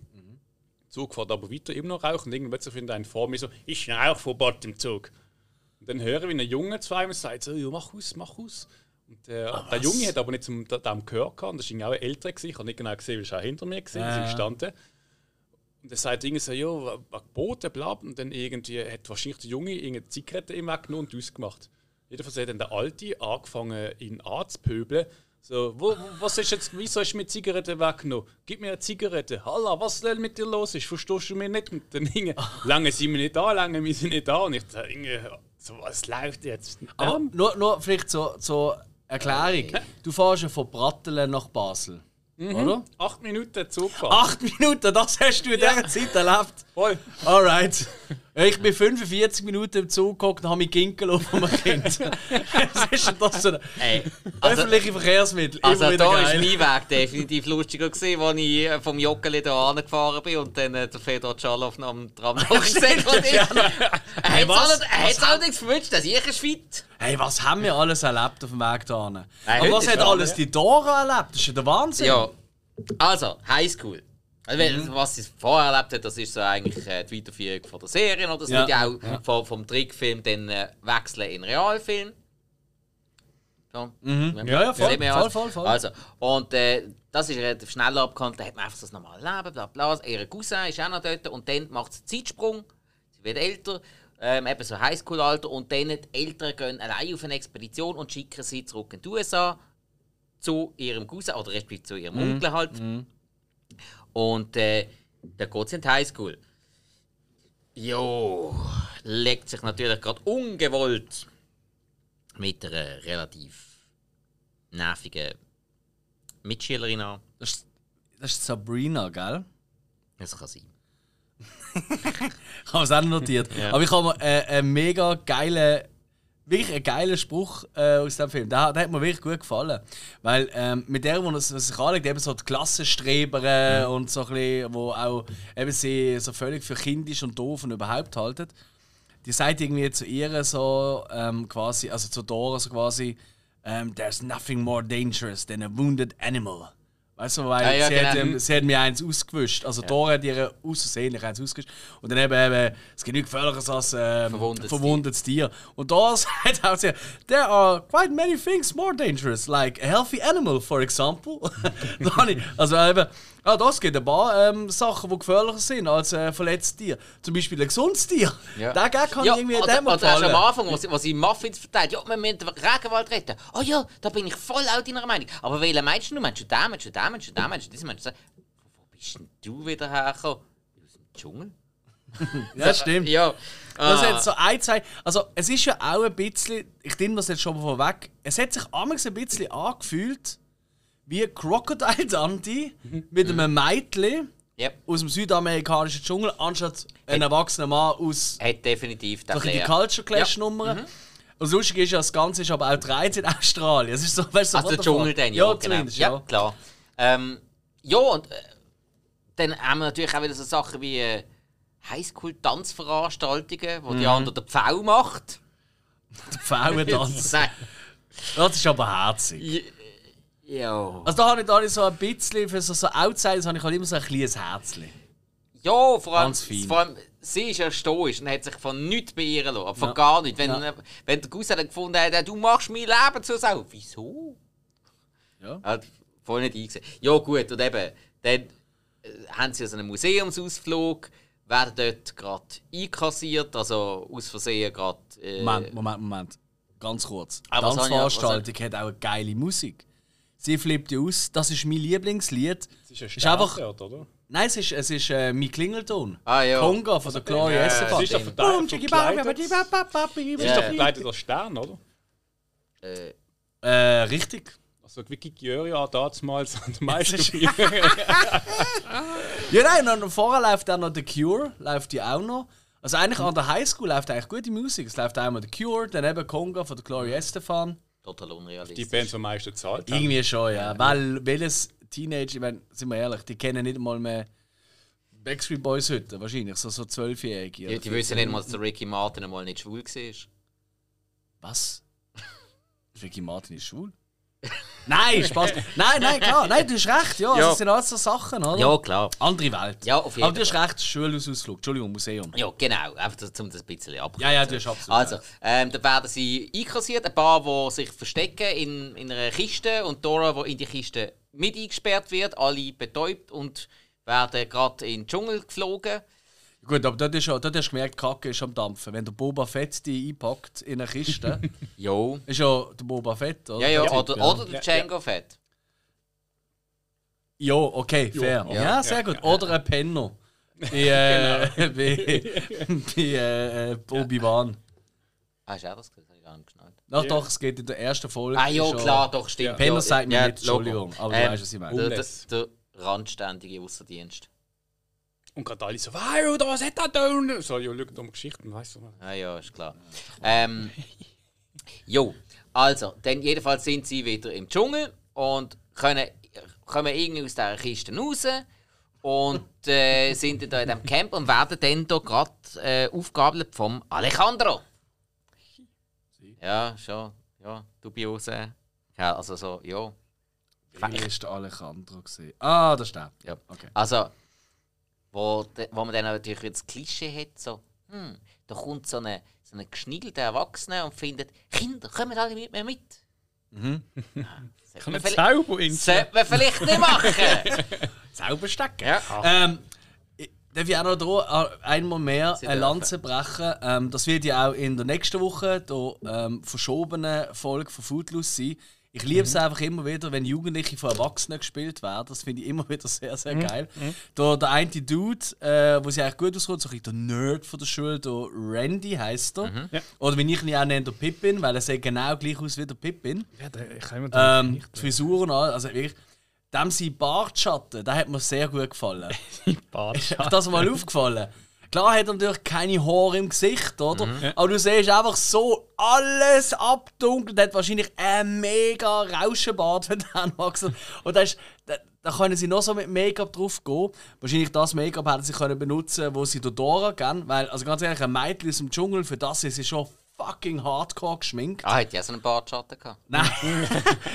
Zug fährt aber weiter, immer noch rauchen. Und irgendwann plötzlich findet ein vor mir so, ich rauche Verbot im Zug. Und dann höre ich, wie ein Junge zu einem sagt, so, ja, mach aus, mach aus. Und der, der Junge hat aber nicht zum dem gehört gehabt. Und das war auch ein älterer. gewesen. Ich habe nicht genau gesehen, wie er hinter mir gesehen, wie sie Ja. gestanden. Und er sagt irgendwie so, ja, was geboten, bla. Und dann irgendwie hat wahrscheinlich der Junge irgendeine Zigarette ihm weggenommen und ausgemacht. Jedenfalls hat dann der Alte angefangen, ihn anzupöbeln. So, wo, was ist jetzt, wieso hast du mir Zigarette weggenommen? Gib mir eine Zigarette. Halla, was denn mit dir los ist? Verstehst du mich nicht? Und dann irgendwie, [LAUGHS] lange sind wir nicht da, lange wir sind nicht da. Und ich dachte, irgendwie, so, was läuft jetzt? Aber nur, nur vielleicht zur so Erklärung. Du fährst ja von Brattelen nach Basel. Oder? acht Minuten Zugfahrt. Acht Minuten, das hast du in dieser Zeit erlebt. Voll. Alright. Ich bin 45 Minuten im Zug gehockt und habe mich Ginkel auf einem Kind. [LAUGHS] Was ist denn das für ein Ey, also, öffentliche Verkehrsmittel? also da ist geil. mein Weg definitiv lustiger gewesen, als ich äh, vom Joggeli da angefahren bin und dann äh, der Fedor Tschalow am Tram [LAUGHS] nachgesäckelt ist. Er hat es er hat's allerdings verwünscht, dass ich ein Schweit. Hey, was haben wir alles erlebt auf dem Weg da hin? Aber was hat alles die Dora erlebt? Das ist ja der Wahnsinn. Ja. Also, Highschool. Also, wenn- Was sie vorher erlebt hat, das ist so eigentlich äh, die Weiterführung von der Serie. Oder? Das Ja, wird ja auch ja. vom, vom Trickfilm dann äh, wechseln in Realfilm. Ja, Mhm. Ja, ja, voll, voll, voll, voll. Also, und äh, das ist relativ schnell abgehandelt. Da hat man einfach das normale Leben, bla bla. Ihr Cousin ist auch noch dort. Und dann macht es einen Zeitsprung. Sie wird älter, ähm, eben so Highschool-Alter. Und dann die Eltern gehen allein auf eine Expedition und schicken sie zurück in die USA zu ihrem Cousin, oder respektive zu ihrem Onkel halt. Und äh, dann geht sie in die Highschool. Jo, legt sich natürlich gerade ungewollt mit einer relativ nervigen Mitschülerin an. Das, ist, das ist Sabrina, gell? Das kann sein. [LAUGHS] Ich habe es auch notiert. Ja. Aber ich habe mir äh, einen mega geilen, wirklich einen geilen Spruch äh, aus dem Film. Der, der hat mir wirklich gut gefallen. Weil ähm, mit der, wo es sich anlegt, eben so die Klassenstreber und so ein bisschen, wo auch eben sie so völlig für kindisch und doof und überhaupt halten, die sagt irgendwie zu ihr so ähm, quasi, also zu Dora so quasi, ähm, there's nothing more dangerous than a wounded animal. Weißt du, weil Ja, ja, sie, hat, genau. ähm, sie hat mir eins ausgewischt. Also Dora hat ihr außersehentlich eins ausgewischt. Und dann eben, eben es gibt nichts gefährlicheres als ähm, Verwundetes verwundetes Tier. Und da [LAUGHS] sagt auch sie, there are quite many things more dangerous, like a healthy animal, for example. [LAUGHS] Also eben, ah, das gibt ein paar ähm, Sachen, die gefährlicher sind als ein verletztes Tier. Zum Beispiel ein gesundes Tier. Ja. Der Gag kann ja, irgendwie oder, dem oder hast am. Anfang, was, was sie Muffins verteilt, ja, wir müssen den Regenwald retten. Oh ja, da bin ich voll auch deiner Meinung. Aber welchen meinst du? Meinst du den, meinst du den, meinst du den, meinst du diesen, meinst du den? Wo bist denn du wieder hergekommen? Aus dem Dschungel? [LAUGHS] Ja, stimmt. Ja. Das Ah. hat so ein, zwei. Also, es ist ja auch ein bisschen. Ich nehme das jetzt schon mal vorweg. Es hat sich amigs ein bisschen angefühlt wie Crocodile Dundee mit einem Mädchen Ja, aus dem südamerikanischen Dschungel, anstatt ein erwachsener Mann aus hat definitiv den so die Flair. Culture Clash Nummer. Und das Lustige ist ja, das Ganze ist aber auch dreht in Australien. Es ist so, weißt du, so, Also der what the fuck? Dschungel dann, ja, ja genau. zumindest, ja, ja. klar. Ähm, ja, und äh, dann haben wir natürlich auch wieder so Sachen wie äh, Highschool-Tanzveranstaltungen, wo die andere der Pfau macht. [LAUGHS] Frauentanz. [LAUGHS] Nein. Das ist aber herzig. Ja. Also da habe ich, da habe ich so ein bisschen, für so, so Outsiders habe ich halt immer so ein kleines Herzchen. Ja, vor allem, vor allem sie ist ja stoisch und hat sich von nichts beirren lassen. Von Ja. gar nichts. Wenn, Ja. wenn der Cousin gefunden hat, du machst mein Leben zur Sau. Wieso? Ja. Hat voll nicht eingesehen. Ja, gut, und eben, dann äh, haben sie so einen Museumsausflug, werden dort gerade einkassiert, also aus Versehen gerade. Äh, Moment, Moment, Moment. Ganz kurz. Aber ich- Tanzveranstaltung hat auch eine geile Musik. Sie flippt aus. Das ist mein Lieblingslied. Das ist ein Ist einfach- oder? Nein, es ist, es ist äh, mein Klingelton. Ah, ja. Conga von der Gloria Ja, Estefan. Sie ist doch verkleidet- als Stern, oder? Äh, Äh, richtig. Also Vicky Gioria damals an der Meister. [LAUGHS] Ja, nein, und vorher läuft auch noch The Cure, läuft die auch noch. Also eigentlich an der Highschool läuft eigentlich gute Musik. Es läuft einmal The Cure, dann eben Conga von der Gloria Estefan. Total unrealistisch. Die Band, die am meisten zahlt haben. Irgendwie schon, ja. Weil welches Teenager, ich meine, sind wir ehrlich, die kennen nicht mal mehr Backstreet Boys heute, wahrscheinlich, so, so Zwölfjährige. Die, die wissen nicht mal, dass Ricky Martin einmal nicht schwul war. Was? [LAUGHS] Ricky Martin ist schwul? Nein, Spaß. Nein, nein, klar. Nein, du hast recht, ja. Ja. Das sind alles so Sachen, oder? Ja, klar. Andere Welt. Ja, auf jeden Aber du hast recht, Schulausflug. Entschuldigung, Museum. Ja, genau. Einfach um das ein bisschen ab. Ja, ja, du hast absolut Also, ähm, dann werden sie einkassiert, ein paar, die sich verstecken in, in einer Kiste und Dora, die in die Kiste mit eingesperrt wird, alle betäubt und werden gerade in den Dschungel geflogen. Gut, aber dort, ja- hast du gemerkt, Kacke ist am Dampfen. Wenn der Boba Fett die einpackt in eine Kiste, [LAUGHS] Jo. ist ja der Boba Fett, oder? Ja, ja, oder, oder der Django Fett. Ja, okay, fair. Ja, sehr gut. Oder ein Penner. Bei, äh, [LAUGHS] bei, bei äh, äh, Obi-Wan. Ah, ist er das? Das habe ich gar nicht geschnallt. Ach doch, es geht in der ersten Folge. Ah, ja, klar, doch, stimmt. Penner ja, sagt mir ja, nicht. Entschuldigung, aber du Ähm, weißt, was ich meine. Der, der, der randständige Außerdienst. Und gerade alle so, wow, da, was hat er da? So, ja, schau um Geschichten, weißt du. Ah ja, ist klar. Ähm, [LAUGHS] jo, also, dann jedenfalls sind sie wieder im Dschungel und können, kommen irgendwie aus dieser Kiste raus und äh, [LAUGHS] sind dann da in diesem Camp und werden dann da gerade äh, aufgabelt vom Alejandro. Ja, schon, ja, dubiose. Ja, also so, ja. Wie ist der Alejandro gesehen? Ah, das ist der. Ja. Okay. Also, wo, wo man dann natürlich das Klischee hat, so, hm, da kommt so eine, so eine geschniegelte Erwachsene und findet, Kinder, kommen alle mit mir mit. Mhm. [LAUGHS] Kann Zauber sollte man vielleicht nicht machen. [LAUGHS] Sauber stecken. ja. Ähm, ich- darf ich auch noch da äh, einmal mehr eine. Lanze brechen? Ähm, das wird ja auch in der nächsten Woche der ähm, verschobenen Folge von Footloose sein. Ich liebe es einfach immer wieder, wenn Jugendliche von Erwachsenen gespielt werden. Das finde ich immer wieder sehr, sehr geil. Da, der eine Dude, äh, wo sie eigentlich gut auskommt, so ein der Nerd von der Schule, der Randy heißt er. Ja. Oder wie ich ihn auch nenne, der Pippin, weil er sieht genau gleich aus wie der Pippin. Ja, da, ich kann mir da Ähm, die Frisuren, also wirklich. Dem sein Bartschatten, der hat mir sehr gut gefallen. [LAUGHS] Ist euch das mal aufgefallen? Klar hat er natürlich keine Haare im Gesicht, oder? Aber du siehst einfach so alles abdunkelt. Er hat wahrscheinlich einen mega Rauschenbart, [LAUGHS] wenn der anwachsen. Und da, ist, da, da können sie noch so mit Make-up drauf gehen. Wahrscheinlich das Make-up hätten sie können benutzen, wo sie der Dora geben. Weil, also ganz ehrlich, ein Mädchen aus dem Dschungel, für das ist sie schon fucking hardcore geschminkt. Ah, hat ja so einen Bartschatten gehabt. Nein. [LAUGHS]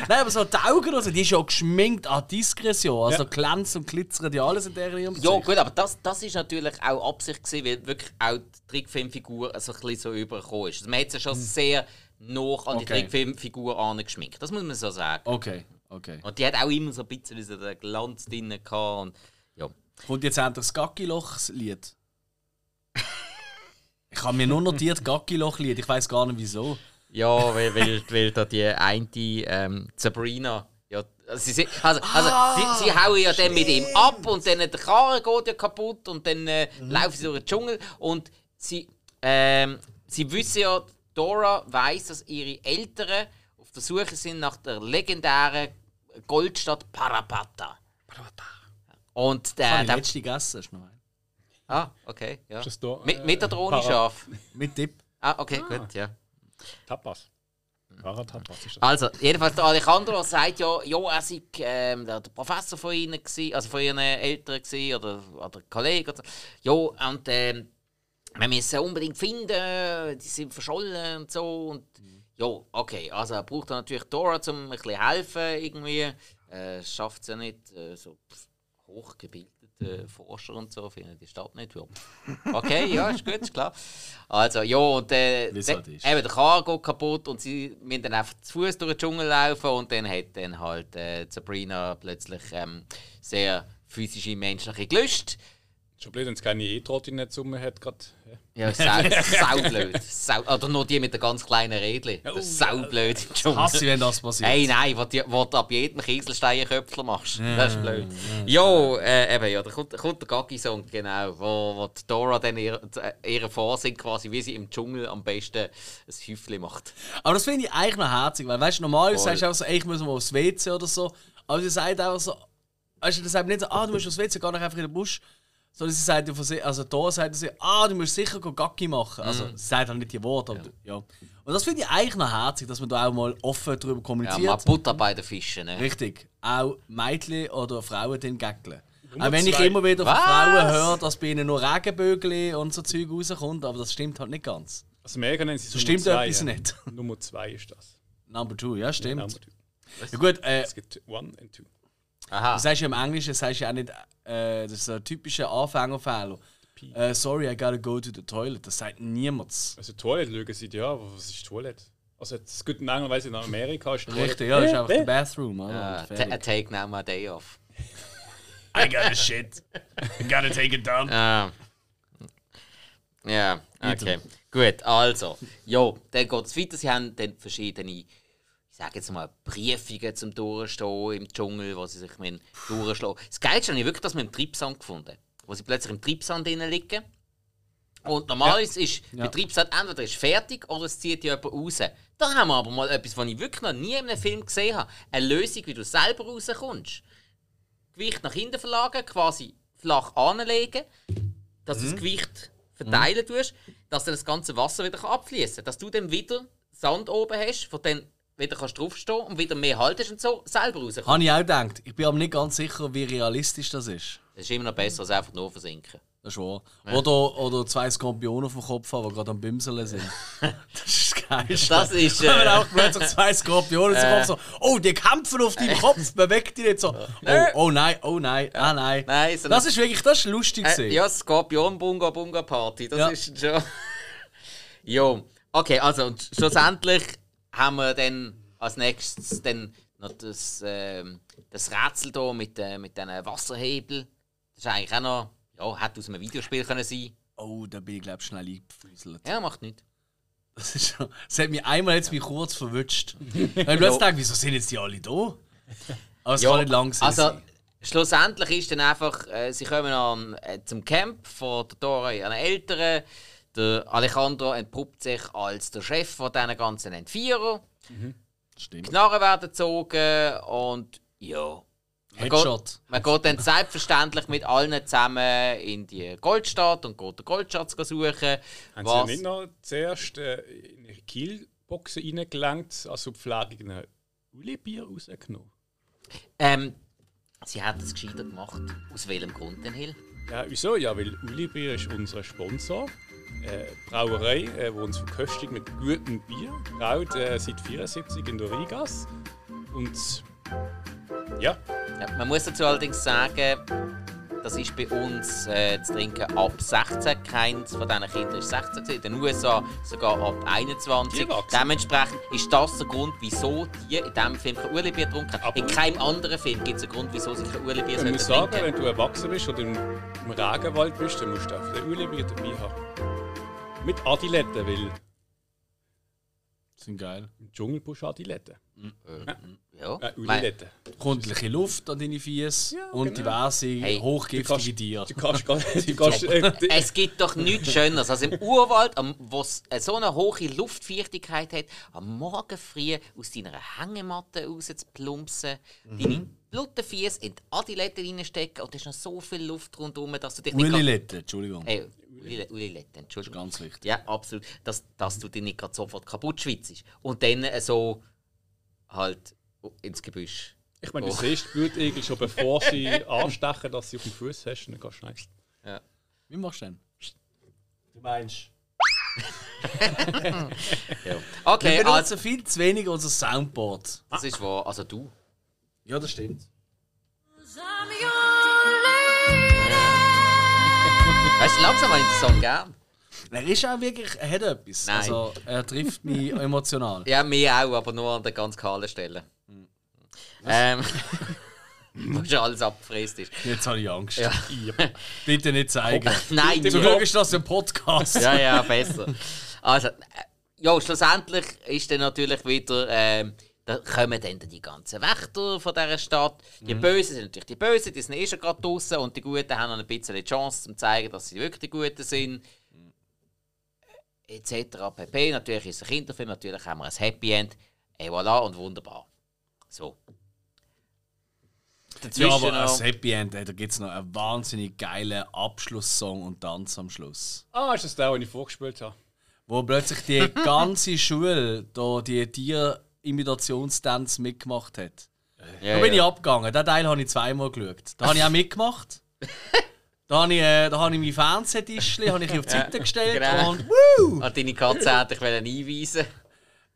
Nein, aber so die Augen, also, die ist ja geschminkt an Diskretion. Also glänzt und glitzert ja alles in der ihrem Ja, gut, aber das, das ist natürlich auch Absicht gewesen, weil wirklich auch die Trickfilmfigur so ein bisschen so übergekommen ist. Also man hat sie schon sehr noch an die Okay. Trickfilmfigur angeschminkt. Das muss man so sagen. Okay, okay. Und die hat auch immer so ein bisschen so den Glanz drin gehabt. Und, ja. Kommt jetzt endlich das Gackiloch-Lied? Ich habe mir nur notiert Gackiloch-Lied, ich weiß gar nicht wieso. Ja, weil, weil, weil da die eine ähm, Sabrina. Ja, sie, also, also sie, sie hauen ja dann mit ihm ab und dann der Karren geht ja kaputt und dann äh, laufen sie durch den Dschungel und sie, ähm, sie wissen ja, Dora weiß, dass ihre Eltern auf der Suche sind nach der legendären Goldstadt Parapata. Und der, Habe ich der letzte gegessen, ist noch ein. Ah, okay, ja. das da, Mit, äh, mit der Drohne Para- scharf. Mit Tipp. Ah, okay, gut, ja. Tapas. Ist. Also, jedenfalls der Alejandro sagt ja, ja er sei ähm, der, Professor von ihnen, gewesen, also von ihren Eltern gewesen, oder, oder Kollege. Oder so. Ja, und ähm, wir müssen sie unbedingt finden, die sind verschollen und so. Und, ja, okay, also er braucht dann natürlich Dora, um ein bisschen helfen irgendwie. Äh, schafft es ja nicht, äh, so hochgebildet den Forscher und so finden die Stadt nicht. Okay, ja, ist gut, ist klar. Also, ja, und äh, de- halt eben, der geht kaputt und sie müssen dann einfach zu Fuß durch den Dschungel laufen und dann hat dann halt äh, Sabrina plötzlich ähm, sehr physische, menschliche Gelüste. Schon blöd, wenn es keine E-Trottin nicht Summe hat, gerade. Ja, sau, saublöd. Sau, oder nur die mit den ganz kleinen Rädchen. Das ist saublöd im Dschungel. Hasse, wenn das passiert. Hey, nein, wo du ab jedem Kieselstein Köpfler machst. Das ist blöd. Jo, äh, eben, ja, da kommt, kommt der Gaggi-Song, genau, wo, wo Dora dann ihr, äh, ihre Vorsingt, quasi, wie sie im Dschungel am besten ein Häufchen macht. Aber das finde ich eigentlich noch herzig, weil weißt du, normalerweise sagst du auch so, ich muss mal aufs WC oder so. Aber sie sagt einfach so, weißt du, das sagt nicht so, ah, du musst aufs WC, geh doch einfach in den Busch. Sondern sie sagt ja von sich, also da sagt sie, ah, du musst sicher go Gacki machen. Also sie sagt halt nicht die Worte, aber ja. Und das finde ich eigentlich noch herzig, dass man da auch mal offen darüber Ja, kommuniziert. mal Butter bei den Fischen. Ne? Richtig. Auch Mädchen oder Frauen den gäckeln. Auch wenn ich zwei. immer wieder von Was? Frauen höre, dass bei ihnen nur Regenbögel und so Zeug rauskommt, aber das stimmt halt nicht ganz. Also mega nennen sie es So stimmt zwei, etwas ja. nicht. Nummer 2 ist das. Number two, ja, stimmt. Number two. Ja, gut, äh, Es gibt one and two. Aha. Das du ja im Englischen, das sagst du ja auch nicht, äh, das ist so ein typischer Anfängerfehler. Äh, sorry, I gotta go to the toilet. Das sagt niemand. Also Toilette schauen sie ja, aber was ist Toilette? Also es gibt in England, weiss ich, in Amerika ist Toilette. Richtig, ja, das ist einfach der Bathroom. I fertig. take now my day off. I gotta shit. I gotta take it down. Ja. Ja, okay. Gut, also. Jo, dann geht es weiter. Sie haben dann verschiedene, sage jetzt mal, Briefungen zum Durchstehen im Dschungel, wo sie sich müssen durchschlagen Das Geilste habe ich wirklich das mit dem Triebsand gefunden. Wo sie plötzlich im Triebsand drinnen liegen. Und normalerweise ist der Triebsand entweder ist fertig oder es zieht jemand raus. Da haben wir aber mal etwas, was ich wirklich noch nie in einem Film gesehen habe. Eine Lösung, wie du selber rauskommst. Gewicht nach hinten verlagern, quasi flach anlegen, dass du das Gewicht verteilen tust, dass dann das ganze Wasser wieder abfließen kann. Dass du dann wieder Sand oben hast, wo dann wieder kannst draufstehen und wieder mehr haltest und so selber rauskommst. Habe ich auch gedacht. Ich bin aber nicht ganz sicher, wie realistisch das ist. Das ist immer noch besser als einfach nur versinken. Das ist wahr. Oder, oder zwei Skorpione auf dem Kopf haben, die gerade am Bimseln sind. [LAUGHS] das ist das Geilste. Das ist, Wenn äh, auch plötzlich zwei Skorpione Kopf so, oh, die kämpfen auf deinem Kopf, [LAUGHS] bewegt dich nicht so. Oh, oh nein, oh nein, ah nein. Nein, so Das ist wirklich, das ist lustig Äh, ja, Skorpion Bunga Bunga Party, das Ja. ist schon. [LAUGHS] jo, okay, also und schlussendlich haben wir dann als nächstes dann noch das, ähm, das Rätsel hier mit, äh, mit diesen Wasserhebel. Das ist eigentlich auch noch, ja, hätte aus einem Videospiel können sein. Oh, da bin ich glaube schnell eingefuselt. Ja, macht nichts. Das, ist schon, das hat mich einmal jetzt mich kurz verwünscht. Weil [LAUGHS] ich plötzlich dachte, wieso sind jetzt die alle da? Aber es Ja, kann nicht lang sein. Also, schlussendlich ist dann einfach, äh, sie kommen an, äh, zum Camp von der Dora ihren Eltern. Der Alejandro entpuppt sich als der Chef von diesen ganzen Entführer. Stimmt. Knarren werden gezogen und ja. Man Headshot. Geht, man geht dann selbstverständlich mit allen zusammen in die Goldstadt und geht den Goldschatz suchen. Haben was- sie nicht noch zuerst äh, in ihre Kielboxen reingelangt, also Pflege ein Uli-Bier rausgenommen? ähm, sie hat es gescheiter gemacht. Aus welchem Grund denn, Hill? Ja, wieso? Ja, weil Uli-Bier ist unser Sponsor. Äh, Brauerei, äh, wo uns verköstigt mit gutem Bier. Braut äh, seit 74 in der Rigas. Und ja, Ja, man muss dazu allerdings sagen, das ist bei uns äh, zu trinken ab 16. Keins von diesen Kindern ist 16. gewesen. In den USA sogar ab 21. Die wachsen. Dementsprechend ist das der Grund, wieso die in diesem Film kein Urli-Bier haben. Aber- In keinem anderen Film gibt es einen Grund, wieso sie kein Urli-Bier ich muss trinken sagen, wenn du erwachsen bist oder im, Regenwald bist, dann musst du auch den Uli-Bier dabei haben. Mit Adiletten, weil Sind geil. im Dschungel brauchst du Adiletten. Ja, Äh, Uliletten. Bisschen Luft an deine Fies Ja, und genau. diverse Hey, hochgiftige Tiere. Du kannst gar [LAUGHS] du kannst, äh, die- es gibt doch nichts Schöneres als im Urwald, wo es so eine hohe Luftfeuchtigkeit hat, am Morgen früh aus deiner Hängematte raus zu plumpsen, deine Bluttenfies in die Adilette reinstecken und es ist noch so viel Luft rundherum, dass du dich nicht... Ulilette, Entschuldigung. Hey, Uli- Ulilette, Entschuldigung. Ganz wichtig. Ja, absolut. Dass, dass du dich nicht gerade sofort kaputt schwitzt. Und dann äh, so halt ins Gebüsch. Ich meine, du Oh. siehst die Blutegel schon bevor sie [LAUGHS] anstechen, dass sie auf dem Fuß hast und dann gehst du. Ja. Wie machst du denn? Du meinst? [LAUGHS] Ja. Wir Okay, also, benutzen viel zu wenig unser Soundboard. das ist wahr. Also du. Ja, das stimmt. [LAUGHS] Weißt du, langsam habe ich den Song gern. Er ist auch wirklich, er hat etwas. Nein. Also, er trifft mich [LAUGHS] emotional. Ja, mir auch, aber nur an der ganz kahlen Stelle. Ähm. [LAUGHS] Wo schon alles abgefräst ist. Jetzt habe ich Angst. Ja. Bitte nicht zeigen. Nein, Zum Glück ist das ein Podcast. Ja, ja, besser. Also, äh, ja, schlussendlich ist dann natürlich wieder, ähm, da kommen dann die ganzen Wächter von dieser Stadt. Die Bösen sind natürlich die Bösen, die sind eh schon gerade draußen und die Guten haben noch ein bisschen die Chance, um zu zeigen, dass sie wirklich die Guten sind. Etc. pp. Natürlich ist es ein Kinderfilm, natürlich haben wir ein Happy End. Et voilà und wunderbar. So. Ja, Dazwischen aber noch- als Happy End, ey, da gibt es noch einen wahnsinnig geilen Abschlusssong und Tanz am Schluss. Ah, ist das der, den ich vorgespielt habe? Wo plötzlich die [LAUGHS] ganze Schule da die Tier-Imitationstanz mitgemacht hat. ja, Da bin ich ja. abgegangen. Den Teil habe ich zweimal geschaut. Da habe ich auch mitgemacht. [LAUGHS] Da habe ich, äh, da habe ich mein ich auf die Seite gestellt genau. und wuh! An deine Katze hätte ich einweisen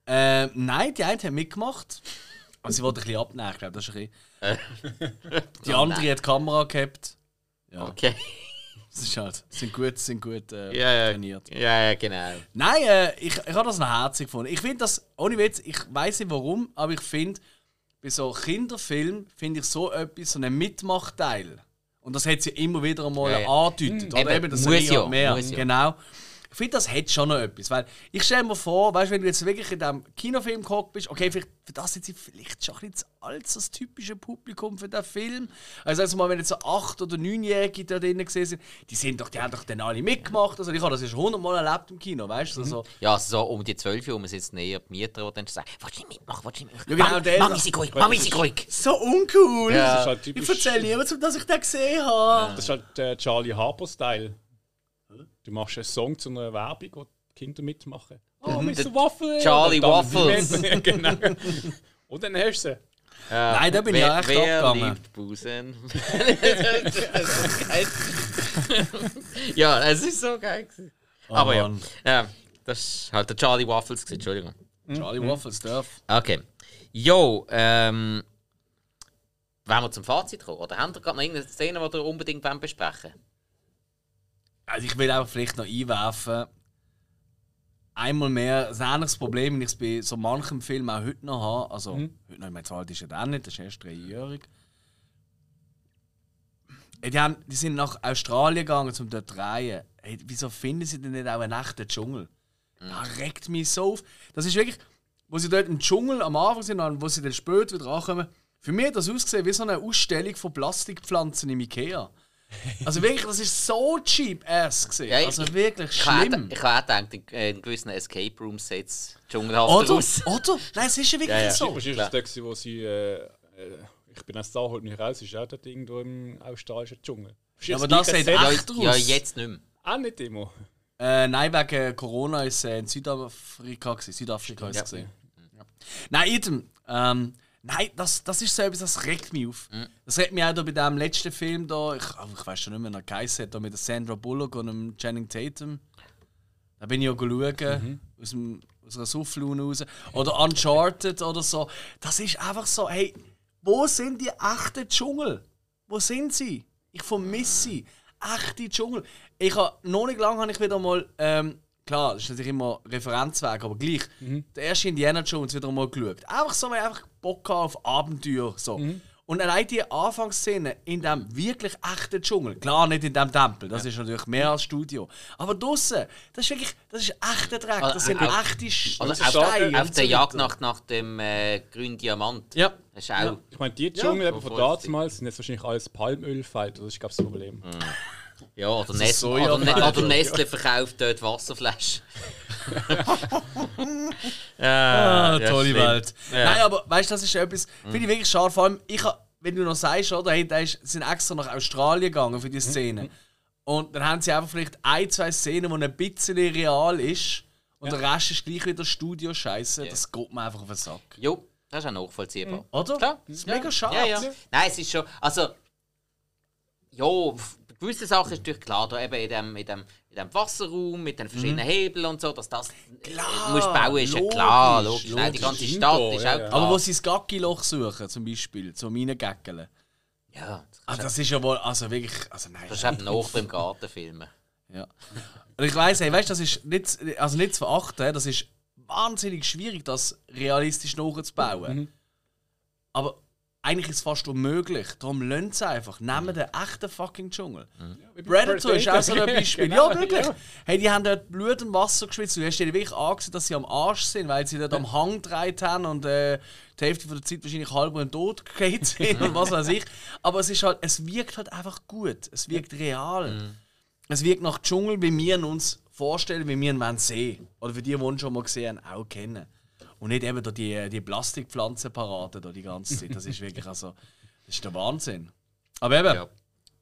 Ähm, nein, die eine hat mitgemacht. Also sie wollte ein bisschen abnehmen, ich glaube, das ist ein bisschen. Die andere hat die Kamera gehabt. Ja, Okay. Das ist halt, sind gut, sind gut äh, Ja, ja. trainiert. Ja, ja, genau. Nein, äh, ich, ich habe das noch herzig gefunden. Ich finde das, ohne Witz, ich weiß nicht warum, aber ich finde, bei so Kinderfilmen finde ich so etwas, so einen Mitmachteil. Und das hat sie immer wieder einmal Ja, angedeutet. Oder Eben, das muss ja, mehr. muss ja. Genau. Ich finde, das hat schon noch etwas. Weil ich stelle mir vor, weißt, wenn du jetzt wirklich in diesem Kinofilm gehockt bist, okay, vielleicht, für das sind sie vielleicht schon ein bisschen zu alt, das typische Publikum für den Film. Also, also mal, wenn jetzt so acht- oder neunjährige da drinnen gesehen sind, die, sind doch, die haben doch dann alle mitgemacht. Also, ich habe das ja schon hundertmal erlebt im Kino, weißt du? Mhm. So, Ja, also so um die 12 Uhr sitzen eher die Mieter, die dann sagen, willst du nicht mitmachen, willst du nicht mitmachen? Ja, genau, Mami, der- Mami, sie ruhig, Mami, sie ruhig. so uncool! Ja. Das ist halt Ich erzähle niemandem, dass ich den gesehen habe. Das ist halt der Charlie Harper-Style. Du machst einen Song zu einer Werbung, wo die Kinder mitmachen. Oh, Mr. Waffle! Charlie Waffles. Ja, [LAUGHS] genau. Und dann hast du sie. Nein, da bin ich wer, auch echt wer abgegangen. liebt Busen? [LAUGHS] ja, es ist so geil. gewesen. Aber ja. Ja, das ist halt der Charlie Waffles, gewesen, Entschuldigung. Charlie Waffles darf. Okay. Jo, ähm. Wollen wir zum Fazit kommen? Oder habt ihr gerade noch irgendeine Szene, die ihr unbedingt wollt besprechen Also ich will auch vielleicht noch einwerfen, einmal mehr, ein ähnliches Problem, wenn ich es bei so manchem Film auch heute noch habe, also heute noch, ich meine, so alt ist er dann nicht, das ist erst dreijährig. Ey, Die, haben, die sind nach Australien gegangen, um dort zu drehen. Hey, wieso finden sie denn nicht auch einen echten Dschungel? Das regt mich so auf. Das ist wirklich, wo sie dort im Dschungel am Anfang sind, und wo sie dann später wieder ankommen. Für mich hat das ausgesehen wie so eine Ausstellung von Plastikpflanzen im Ikea. Also wirklich, das ist so cheap ass gesehen. Ja, ich- also wirklich Ich schlimm. auch- ich habe auch gedacht, in, in gewissen Escape Room Sets dschungelhaft Oder? aus. Oder? Nein, es ist ja wirklich Ja, ja. so. Was ist das wo sie. Äh, äh, ich bin erst da, holt mich raus, ist auch dort irgendwo im australischen Dschungel. Ist Ja, aber das sieht Ja, echt ja, aus. jetzt nicht mehr. Auch nicht immer. Äh, nein, wegen Corona ist es in Südafrika. Gewesen. Südafrika ist Ja. gesehen. Nein, Idem. Ähm, nein, das, das ist so etwas, das regt mich auf. Das regt mich auch da bei dem letzten Film da. Ich, ich weiß schon nicht mehr, wie er geheißen hat, da mit der Sandra Bullock und dem Channing Tatum. Da bin ich ja schauen, aus, dem, aus einer Sufflaune raus. Oder Uncharted oder so. Das ist einfach so, hey, wo sind die echten Dschungel? Wo sind sie? Ich vermisse sie. Echte Dschungel. Ich habe noch nicht lange habe ich wieder mal, ähm, klar, das ist natürlich immer Referenzweg, aber gleich, der erste Indiana Jones wieder mal geschaut. Einfach so, weil ich einfach Bock auf Abenteuer. So. Und allein die Anfangsszene in dem wirklich echten Dschungel, klar nicht in dem Tempel, das ist natürlich mehr als Studio, aber draussen, das ist wirklich, das ist echter Dreck, das sind Also, echte Sch- Also ist auf, auf der Jagd nach, nach dem äh, grünen Diamant. Ja. Das ist auch. Ich meine, die Dschungel eben von damals sind jetzt wahrscheinlich alles Palmölfeld. Das ist, glaube ich, das Problem. Ja, oder, Nest, oder, ne, oder Nestle verkauft dort Wasserflaschen. [LAUGHS] Ah, ja, tolle schlimm. Welt. Ja. Nein, aber weißt du, das ist etwas, finde ich wirklich schade. Vor allem, ich wenn du noch sagst, oder, hey, da ist, sind extra nach Australien gegangen für die Szene. Und dann haben sie einfach vielleicht ein, zwei Szenen, die ein bisschen real ist. Und der Rest ist gleich wieder Studio-Scheiße. Das geht mir einfach auf den Sack. Jo, das ist auch nachvollziehbar. Oder? Klar. Das ist Ja. mega schade. Ja, ja. Nein, es ist schon. Also. Ja, gewissen Sachen ist natürlich klar, da eben in dem, in dem, in dem Wasserraum mit den verschiedenen Hebeln und so, dass das Klar, musst bauen, ist ja logisch, klar, logisch. Nein, die logisch. ganze Stadt ist ja, auch ja. klar. Aber wo sie das Gacki-Loch suchen, zum Beispiel, zum Reingäckeln. ja, das Also das ist ja wohl, also wirklich, also nein. kannst du eben nach beim Garten filmen. Ja. Und ich weiss, hey, weißt, das ist nicht, also nicht zu verachten, das ist wahnsinnig schwierig, das realistisch nachzubauen. Aber eigentlich ist es fast unmöglich. Darum lernt es einfach. Nehmen den echten fucking Dschungel. Predator ist auch so ein Beispiel. [LAUGHS] Genau. Ja, wirklich. Hey, die haben dort Blut und Wasser geschwitzt. Du hast dir wirklich angesehen, dass sie am Arsch sind, weil sie dort am Hang gedreht haben und äh, die Hälfte von der Zeit wahrscheinlich halb und tot gegangen sind und was weiß ich. Aber es, ist halt, es wirkt halt einfach gut. Es wirkt real. Es wirkt nach Dschungel, wie wir uns vorstellen, wie wir ihn wollen sehen Oder wie die, die ihn schon mal gesehen haben, auch kennen. Und nicht eben da die, die Plastikpflanzen paraden da die ganze Zeit. Das ist wirklich also, das ist der Wahnsinn. Aber eben, ja.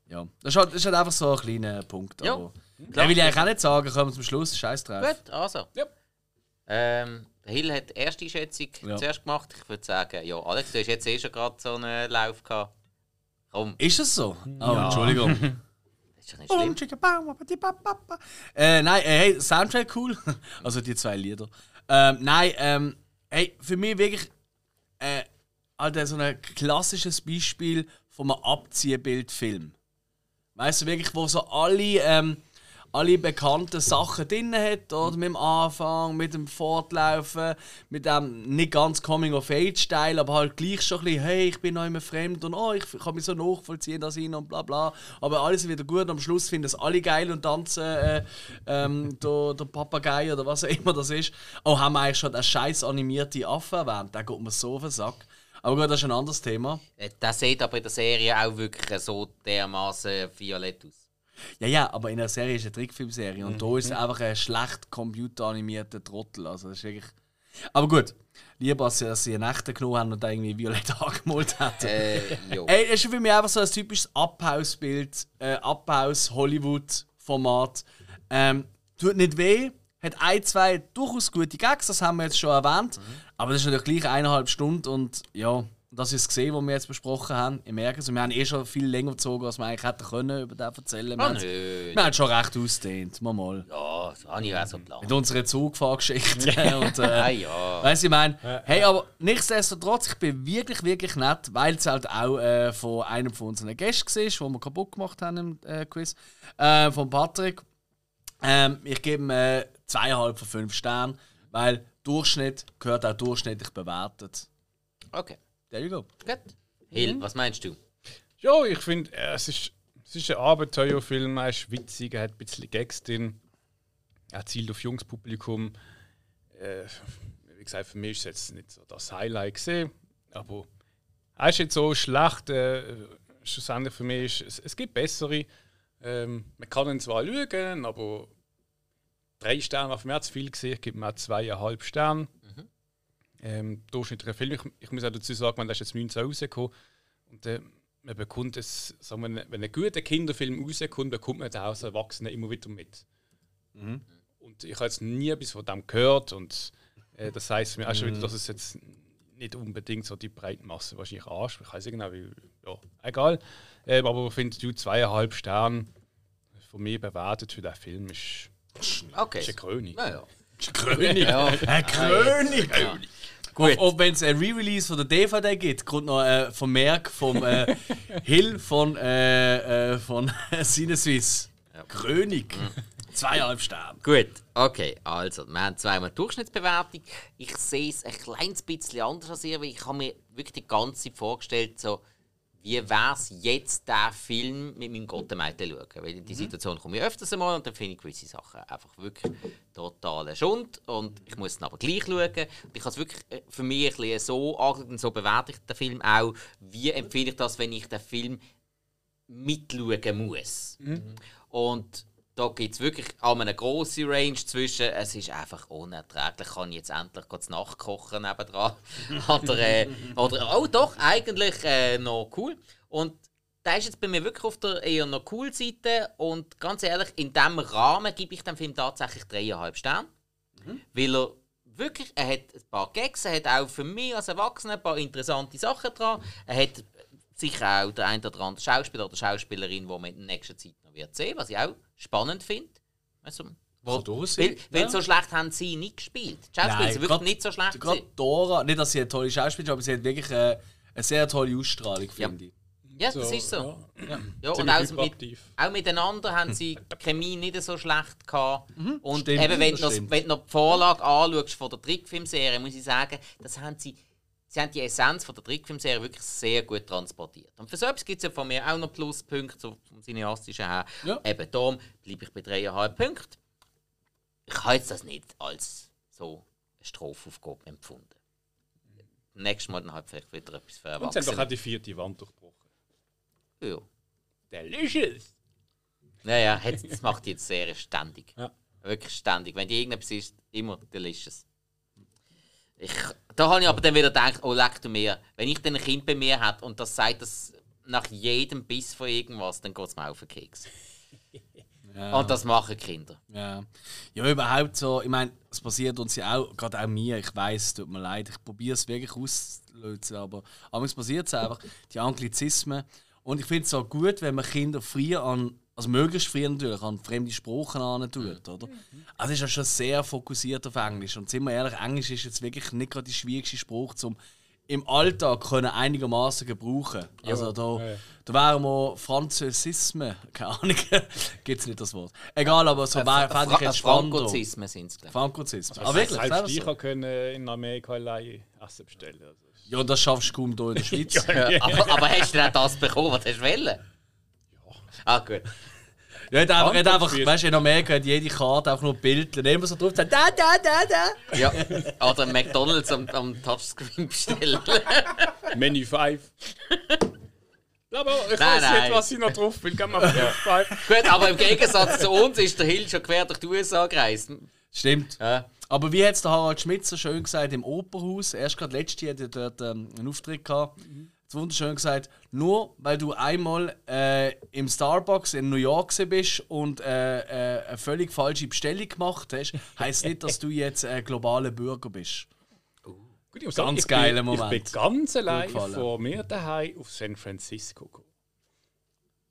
Ja. das, ist halt, das ist halt einfach so ein kleiner Punkt. Ja. Aber, den will ich eigentlich auch nicht sagen, kommen wir zum Schluss, scheiß drauf. Gut, also. Ja. Ähm, Hill hat die erste Schätzung Ja. zuerst gemacht. Ich würde sagen, ja, Alex, du hast jetzt eh schon gerade so einen Lauf gehabt. Komm, Ist es so? Oh, Entschuldigung. [LAUGHS] das ist doch nicht schlimm. Äh, nein, äh, hey, Soundtrack cool. [LAUGHS] also die zwei Lieder. Ähm, nein, ähm, hey, für mich wirklich äh, halt so ein klassisches Beispiel von einem Abziehbildfilm. Weißt du, wirklich, wo so alle, ähm, alle bekannten Sachen drin hat, oder? Mit dem Anfang, mit dem Fortlaufen, mit dem nicht ganz Coming-of-Age-Style, aber halt gleich schon ein bisschen, hey, ich bin noch immer fremd und oh, ich kann mich so nachvollziehen, das hin und bla bla. Aber alles wieder gut am Schluss finden es alle geil und tanzen äh, ähm, der, der Papagei oder was auch immer das ist. Oh, haben wir eigentlich schon den scheiß animierte Affe erwähnt? Der geht mir so auf den Sack. Aber gut, das ist ein anderes Thema. Äh, Das sieht aber in der Serie auch wirklich so dermaßen violett aus. Ja, ja, aber in der Serie ist eine Trickfilmserie und da ist es einfach ein schlecht computeranimierter Trottel. Also das ist wirklich. Aber gut, lieber als dass sie einen echten genommen haben und den irgendwie violett [LAUGHS] angemalt hätten. Äh. Ey, das ist für mich einfach so ein typisches Abhausbild, äh, Abhaus-Hollywood-Format. Ähm, tut nicht weh, hat ein, zwei durchaus gute Gags, das haben wir jetzt schon erwähnt. Aber das ist natürlich gleich eineinhalb Stunden und ja, das ist gesehen, was wir jetzt besprochen haben. Ich merke es, wir haben eh schon viel länger gezogen, als wir eigentlich hätten können über den erzählen. Wir, Ah, haben- nö. wir haben schon recht ausgedehnt, mal mal. Ja, das habe ich auch so geplant. Mit unserer Zugfahrgeschichte [LAUGHS] und äh, Ah ja. Weißt du, ich meine, hey, aber nichtsdestotrotz, ich bin wirklich, wirklich nett, weil es halt auch äh, von einem von unseren Gästen war, den wir kaputt gemacht haben im äh, Quiz, äh, von Patrick. Ähm, ich gebe ihm äh, zweieinhalb von fünf Sternen, weil Durchschnitt gehört auch durchschnittlich bewertet. Okay, There you go. gut. Hill, was meinst du? Ja, ich finde, äh, es, ist, es ist ein Abenteuerfilm, er ist witzig, er hat ein bisschen Gags drin, er zielt auf junges Publikum. Äh, wie gesagt, für mich ist es jetzt nicht so das Highlight gesehen, aber er ist jetzt so schlecht. Äh, schlussendlich für mich ist es, es gibt bessere. Ähm, man kann ihn zwar schauen, aber drei Sterne auf mehr zu viel gesehen, ich gebe mir auch zweieinhalb Sterne. Ähm, durchschnittlicher Film. Ich, ich muss auch dazu sagen, man, der ist jetzt 19 rausgekommen. Und äh, man bekommt es, sagen wir, wenn ein guter Kinderfilm rauskommt, bekommt man den als Erwachsener immer wieder mit. Und ich habe jetzt nie etwas von dem gehört. Und äh, das heißt mir auch schon wieder, dass es jetzt nicht unbedingt so die Breitmasse wahrscheinlich anspricht. Ich weiß nicht genau, wie. Ja, egal. Ähm, aber ich finde, du zweieinhalb Sterne von mir bewertet für den Film ist, Okay. ist eine Krönung. Naja. König! Ja. Ein König! Ja. Gut. Auch wenn es ein Re-Release von der DVD gibt, kommt noch ein Vermerk vom äh, [LAUGHS] Hill von, äh, äh, von [LAUGHS] Cinesuisse. König. Zweieinhalb Sterne. Gut, okay, also, wir haben zweimal Durchschnittsbewertung. Ich sehe es ein kleines bisschen anders als ihr, weil ich habe mir wirklich die ganze Zeit vorgestellt, so, wie wäre es jetzt, den Film mit meinem Gottemeite schauen? Weil in die Situation komme ich öfters einmal und dann finde ich gewisse Sachen einfach wirklich total Schund und ich muss dann aber gleich schauen. Und ich habe es wirklich äh, für mich ein bisschen so angeschaut und so bewerte ich den Film auch. Wie empfinde ich das, wenn ich den Film mitschauen muss? Und da gibt es wirklich auch eine grosse Range zwischen, es ist einfach unerträglich, kann ich jetzt endlich kurz nachkochen nebendran. [LAUGHS] oder, äh, oder, oh doch, eigentlich äh, noch cool. Und der ist jetzt bei mir wirklich auf der eher noch cool Seite und ganz ehrlich, in diesem Rahmen gebe ich dem Film tatsächlich 3,5 Sterne. Weil er wirklich, er hat ein paar Gags, er hat auch für mich als Erwachsener ein paar interessante Sachen dran. Er hat sicher auch der ein oder andere Schauspieler oder Schauspielerin, die man in der nächsten Zeit noch wird sehen, was ich auch spannend finde. Also, durchaus weil, weil ja. so schlecht haben sie nicht gespielt. Die Schauspieler sind wirklich grad- nicht so schlecht. Gerade. Dora, nicht, dass sie eine tolle Schauspielerin ist, aber sie hat wirklich äh, eine sehr tolle Ausstrahlung, Ja. finde ich. Ja, das ist so. Ja. Ja, und auch, mit, auch miteinander haben sie die [LAUGHS] Chemie nicht so schlecht gehabt. Und Stimmt, eben, wenn, das du noch, wenn du noch die Vorlage anschaust von der Trickfilmserie, muss ich sagen, das haben sie, sie haben die Essenz von der Trickfilmserie wirklich sehr gut transportiert. Und für so etwas gibt es ja von mir auch noch Pluspunkte so vom Cineastischen her. Ja. Eben darum bleibe ich bei 3,5 Punkten. Ich habe jetzt das nicht als so eine Strophaufgabe empfunden. Nächstes Mal dann halt vielleicht wieder etwas für Und sie haben doch auch Erwachsene. die vierte Wand durchbrochen. Ja. Delicious! Naja, das macht die sehr ständig. Ja. Wirklich ständig. Wenn die irgendetwas ist, immer delicious. Ich, da habe ich aber dann wieder gedacht, oh leck du mir, wenn ich dann ein Kind bei mir hätte und das sagt das nach jedem Biss von irgendwas, dann geht es mir auf den Keks. [LAUGHS] Ja. Und das machen Kinder. Ja. ja, überhaupt so, ich meine, es passiert uns ja auch, gerade auch mir, ich weiß, es tut mir leid, ich probiere es wirklich auszulösen, aber es passiert es einfach, die Anglizismen. Und ich finde es auch gut, wenn man Kinder früher an, also möglichst früher natürlich, an fremde Sprachen an tut, oder? Also ist ja schon sehr fokussiert auf Englisch. Und sind wir ehrlich, Englisch ist jetzt wirklich nicht gerade die schwierigste Sprache, zum im Alltag können einigermaßen gebrauchen. Also da, Ja, ja. da wären wir Französismen, keine Ahnung, [LAUGHS] gibt es nicht das Wort. Egal, aber so wäre fände ich jetzt spannender. Frankozismen sind es, Frankozismen. Also Ah, wirklich? Selbst ich so? können in Amerika allein Essen bestellen. Also, Ja, und das schaffst du kaum hier in der [LAUGHS] Schweiz. ich. [LAUGHS] Aber, aber hast du denn das bekommen, was du wollen? Ja. Ah, gut. Ja, hat einfach, hat einfach, weißt du, in Amerika hat jede Karte auch nur Bilder. Immer so drauf, da, da, da, da. Ja. Oder McDonalds am, am Touchscreen bestellen. [LAUGHS] Menü 5. Aber ich Nein, weiß nein. nicht, was ich noch drauf will. Gehen wir auf 5. gut, aber im Gegensatz zu uns ist der Hill schon quer durch die USA gereist. Stimmt. Ja. Aber wie hat es der Harald Schmidt so schön gesagt im Operhaus, erst gerade letztes Jahr hat er dort ähm, einen Auftritt gehabt, hat wunderschön gesagt, nur weil du einmal äh, im Starbucks in New York bist und äh, äh, eine völlig falsche Bestellung gemacht hast, [LAUGHS] heisst nicht, dass du jetzt ein globaler Bürger bist. Gut, ich Ganz sagen, ich geiler bin, Moment. Ich bin ganz allein gefallen. von mir daheim auf San Francisco gekommen.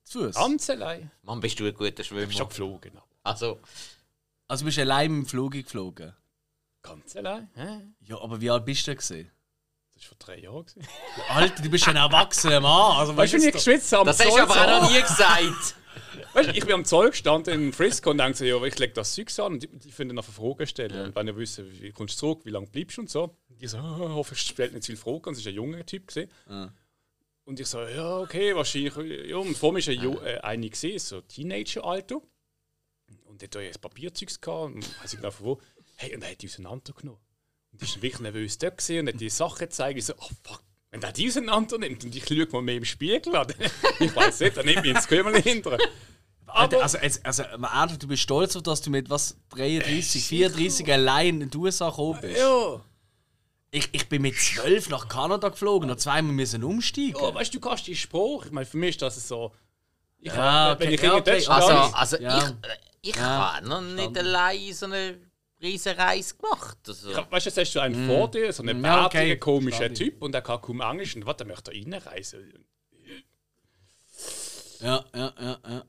Zu Fuß. Ganz allein. Mann, bist du ein guter Ich Schwimmer. bin schon geflogen. Also, Also bist du allein mit dem Flug geflogen. Ganz allein. Ja, aber wie alt bist du denn? Das war vor drei Jahren. Alter, du bist ein erwachsener Mann. Also, Weißt du, wenn ich jetzt geschwitzt habe? am das hast du aber auch noch nie gesagt. [LAUGHS] Weißt du, ich bin am Zoll gestanden in Frisco und denke so, ja, ich lege das Zeug an und die, die finden nachher Fragen stellen. Und wenn ihr wissen, wie kommst du zurück, wie lange bleibst du und so. Und die so, ah, hoffe, ich stellt nicht zu viele Fragen. Und es war ein junger Typ. Gewesen. Und ich so, ja, okay, wahrscheinlich. Ja, und vor mir war ein, Ju- äh, eine, gewesen, so Teenager-Alter. Und der hat ein Papierzeugs gehabt, und weiß ich genau von wo. Hey, und er hat die auseinandergenommen. Und ich war wirklich nervös dort und hat die Sachen gezeigt. Ich so, oh fuck, wenn der die auseinander nimmt und ich schaue mal mehr im Spiegel an, [LAUGHS] ich weiß nicht, dann nimmt mich ins Kümmel hinterher. Also, also, also mal ehrlich, du bist stolz auf, dass du mit was 33, 34 allein in die USA gekommen bist. Ja. Ich, ich bin mit 12 nach Kanada geflogen und zweimal müssen umsteigen. Ja, weißt du, du kannst die Spruch. Ich meine, für mich ist das so. Ich Ja, wenn okay, ich ja, okay. Also, also Ja. ich, ich Ja. habe noch nicht allein so eine Reise gemacht. Also, ich hab- weißt du, jetzt hast du einen vor dir, so einen Mm, ja, bärtigen, okay. komischen. Typ und der kann kaum Englisch und was, der möchte da reinreisen. Ja, ja, ja, ja. ja.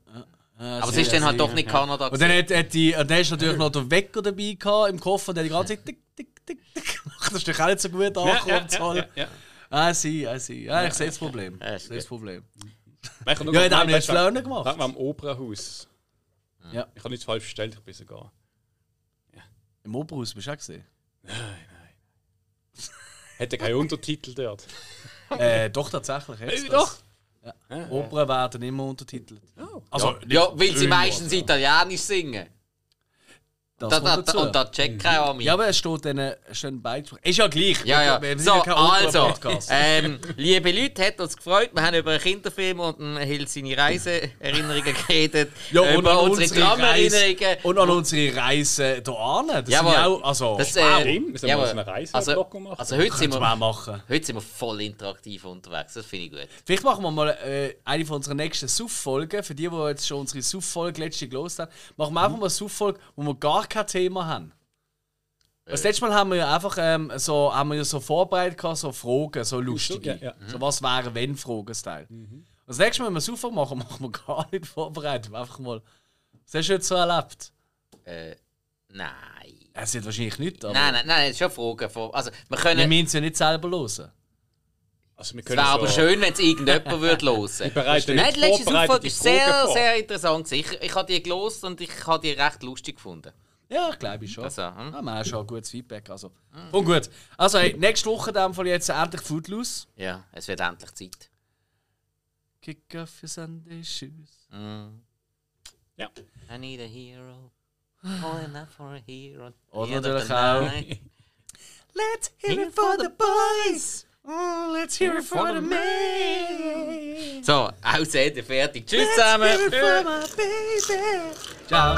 ja aber es ist dann halt doch nicht Kanada. Und dann hat, hat die, und dann hast du natürlich noch den Wecker dabei gehabt im Koffer, der die ganze Zeit tick, tick, tick, tick gemacht. Das ist doch auch nicht so gut angekommen. Ja, ja, ja. Ah, sie, ah, sie. Ja, ich sehe das Problem. Ja, Ich ist sehe das. Problem. Ich habe nur Ja, gemeint, da haben wir jetzt Lernen gemacht. Wegen am Opernhaus. Ja. Ich habe nichts falsch bestellt, ich bin sogar. Im Oberhaus bist du auch gesehen? Hätte keinen Untertitel dort. [LAUGHS] äh, doch, tatsächlich. Äh, doch. Ja. Opern werden immer untertitelt. Oh. Also, ja, weil sie meistens Italienisch singen. Das Da, da, und da checkt keiner an mich. Ja, aber es steht dann es stehen beide. Ist ja gleich. Ja, ja. Wir sind So, ja kein also, ähm, liebe Leute, hat uns gefreut. Wir haben über einen Kinderfilm und einen Hill seine Reiseerinnerungen geredet. Ja, und über an unsere unsere Drama-Erinnerungen. Reise, und an unsere Reise hier an. Das Jawohl. sind ja auch, also, Das, äh, wir sollen ja, aber- eine Reise also, machen. also heute sind, wir wir, machen. heute sind wir voll interaktiv unterwegs. Das finde ich gut. Vielleicht machen wir mal äh, eine von unseren nächsten Suff-Folgen. Für die, die jetzt schon unsere Suff-Folge letzte gelost haben, machen wir einfach mal eine Suff-Folge, wo wir gar kein Thema haben. Das letzte Mal haben wir ja einfach ähm, so, haben wir ja so vorbereitet, gehabt, so Fragen, so lustige. Ja, ja. So was wäre, wenn Fragen-Style. Und das nächste Mal, wenn wir Suff machen, machen wir [LAUGHS] gar nicht vorbereitet. Einfach mal. Was hast du jetzt so erlebt? Äh, nein. Es wird wahrscheinlich nicht, aber Nein, nein, nein, das ist schon Fragen. Also, wir wir können. müssen es ja nicht selber hören. Also wir Es wäre aber so- schön, wenn es irgendjemand [LAUGHS] würde hören. bereiten Nein, die letzte vorbereitete Folge ist sehr, Fragen vor. sehr interessant. Ich, ich habe die gelost und ich habe die recht lustig gefunden. Ja, ich glaube schon. Also, hm? Ja, wir haben schon ein gutes Feedback. Also. Und gut. Also, hey, nächste Woche dem Fall jetzt endlich Footloose. Ja, es wird endlich Zeit. Kick off your Sunday shoes. Mm. Ja. I need a hero. Calling out for a hero. Oder natürlich auch-. [LAUGHS] Let's hear it for the boys. Oh, let's hear it for the men. So, Ausrede fertig. Tschüss zusammen. Ciao.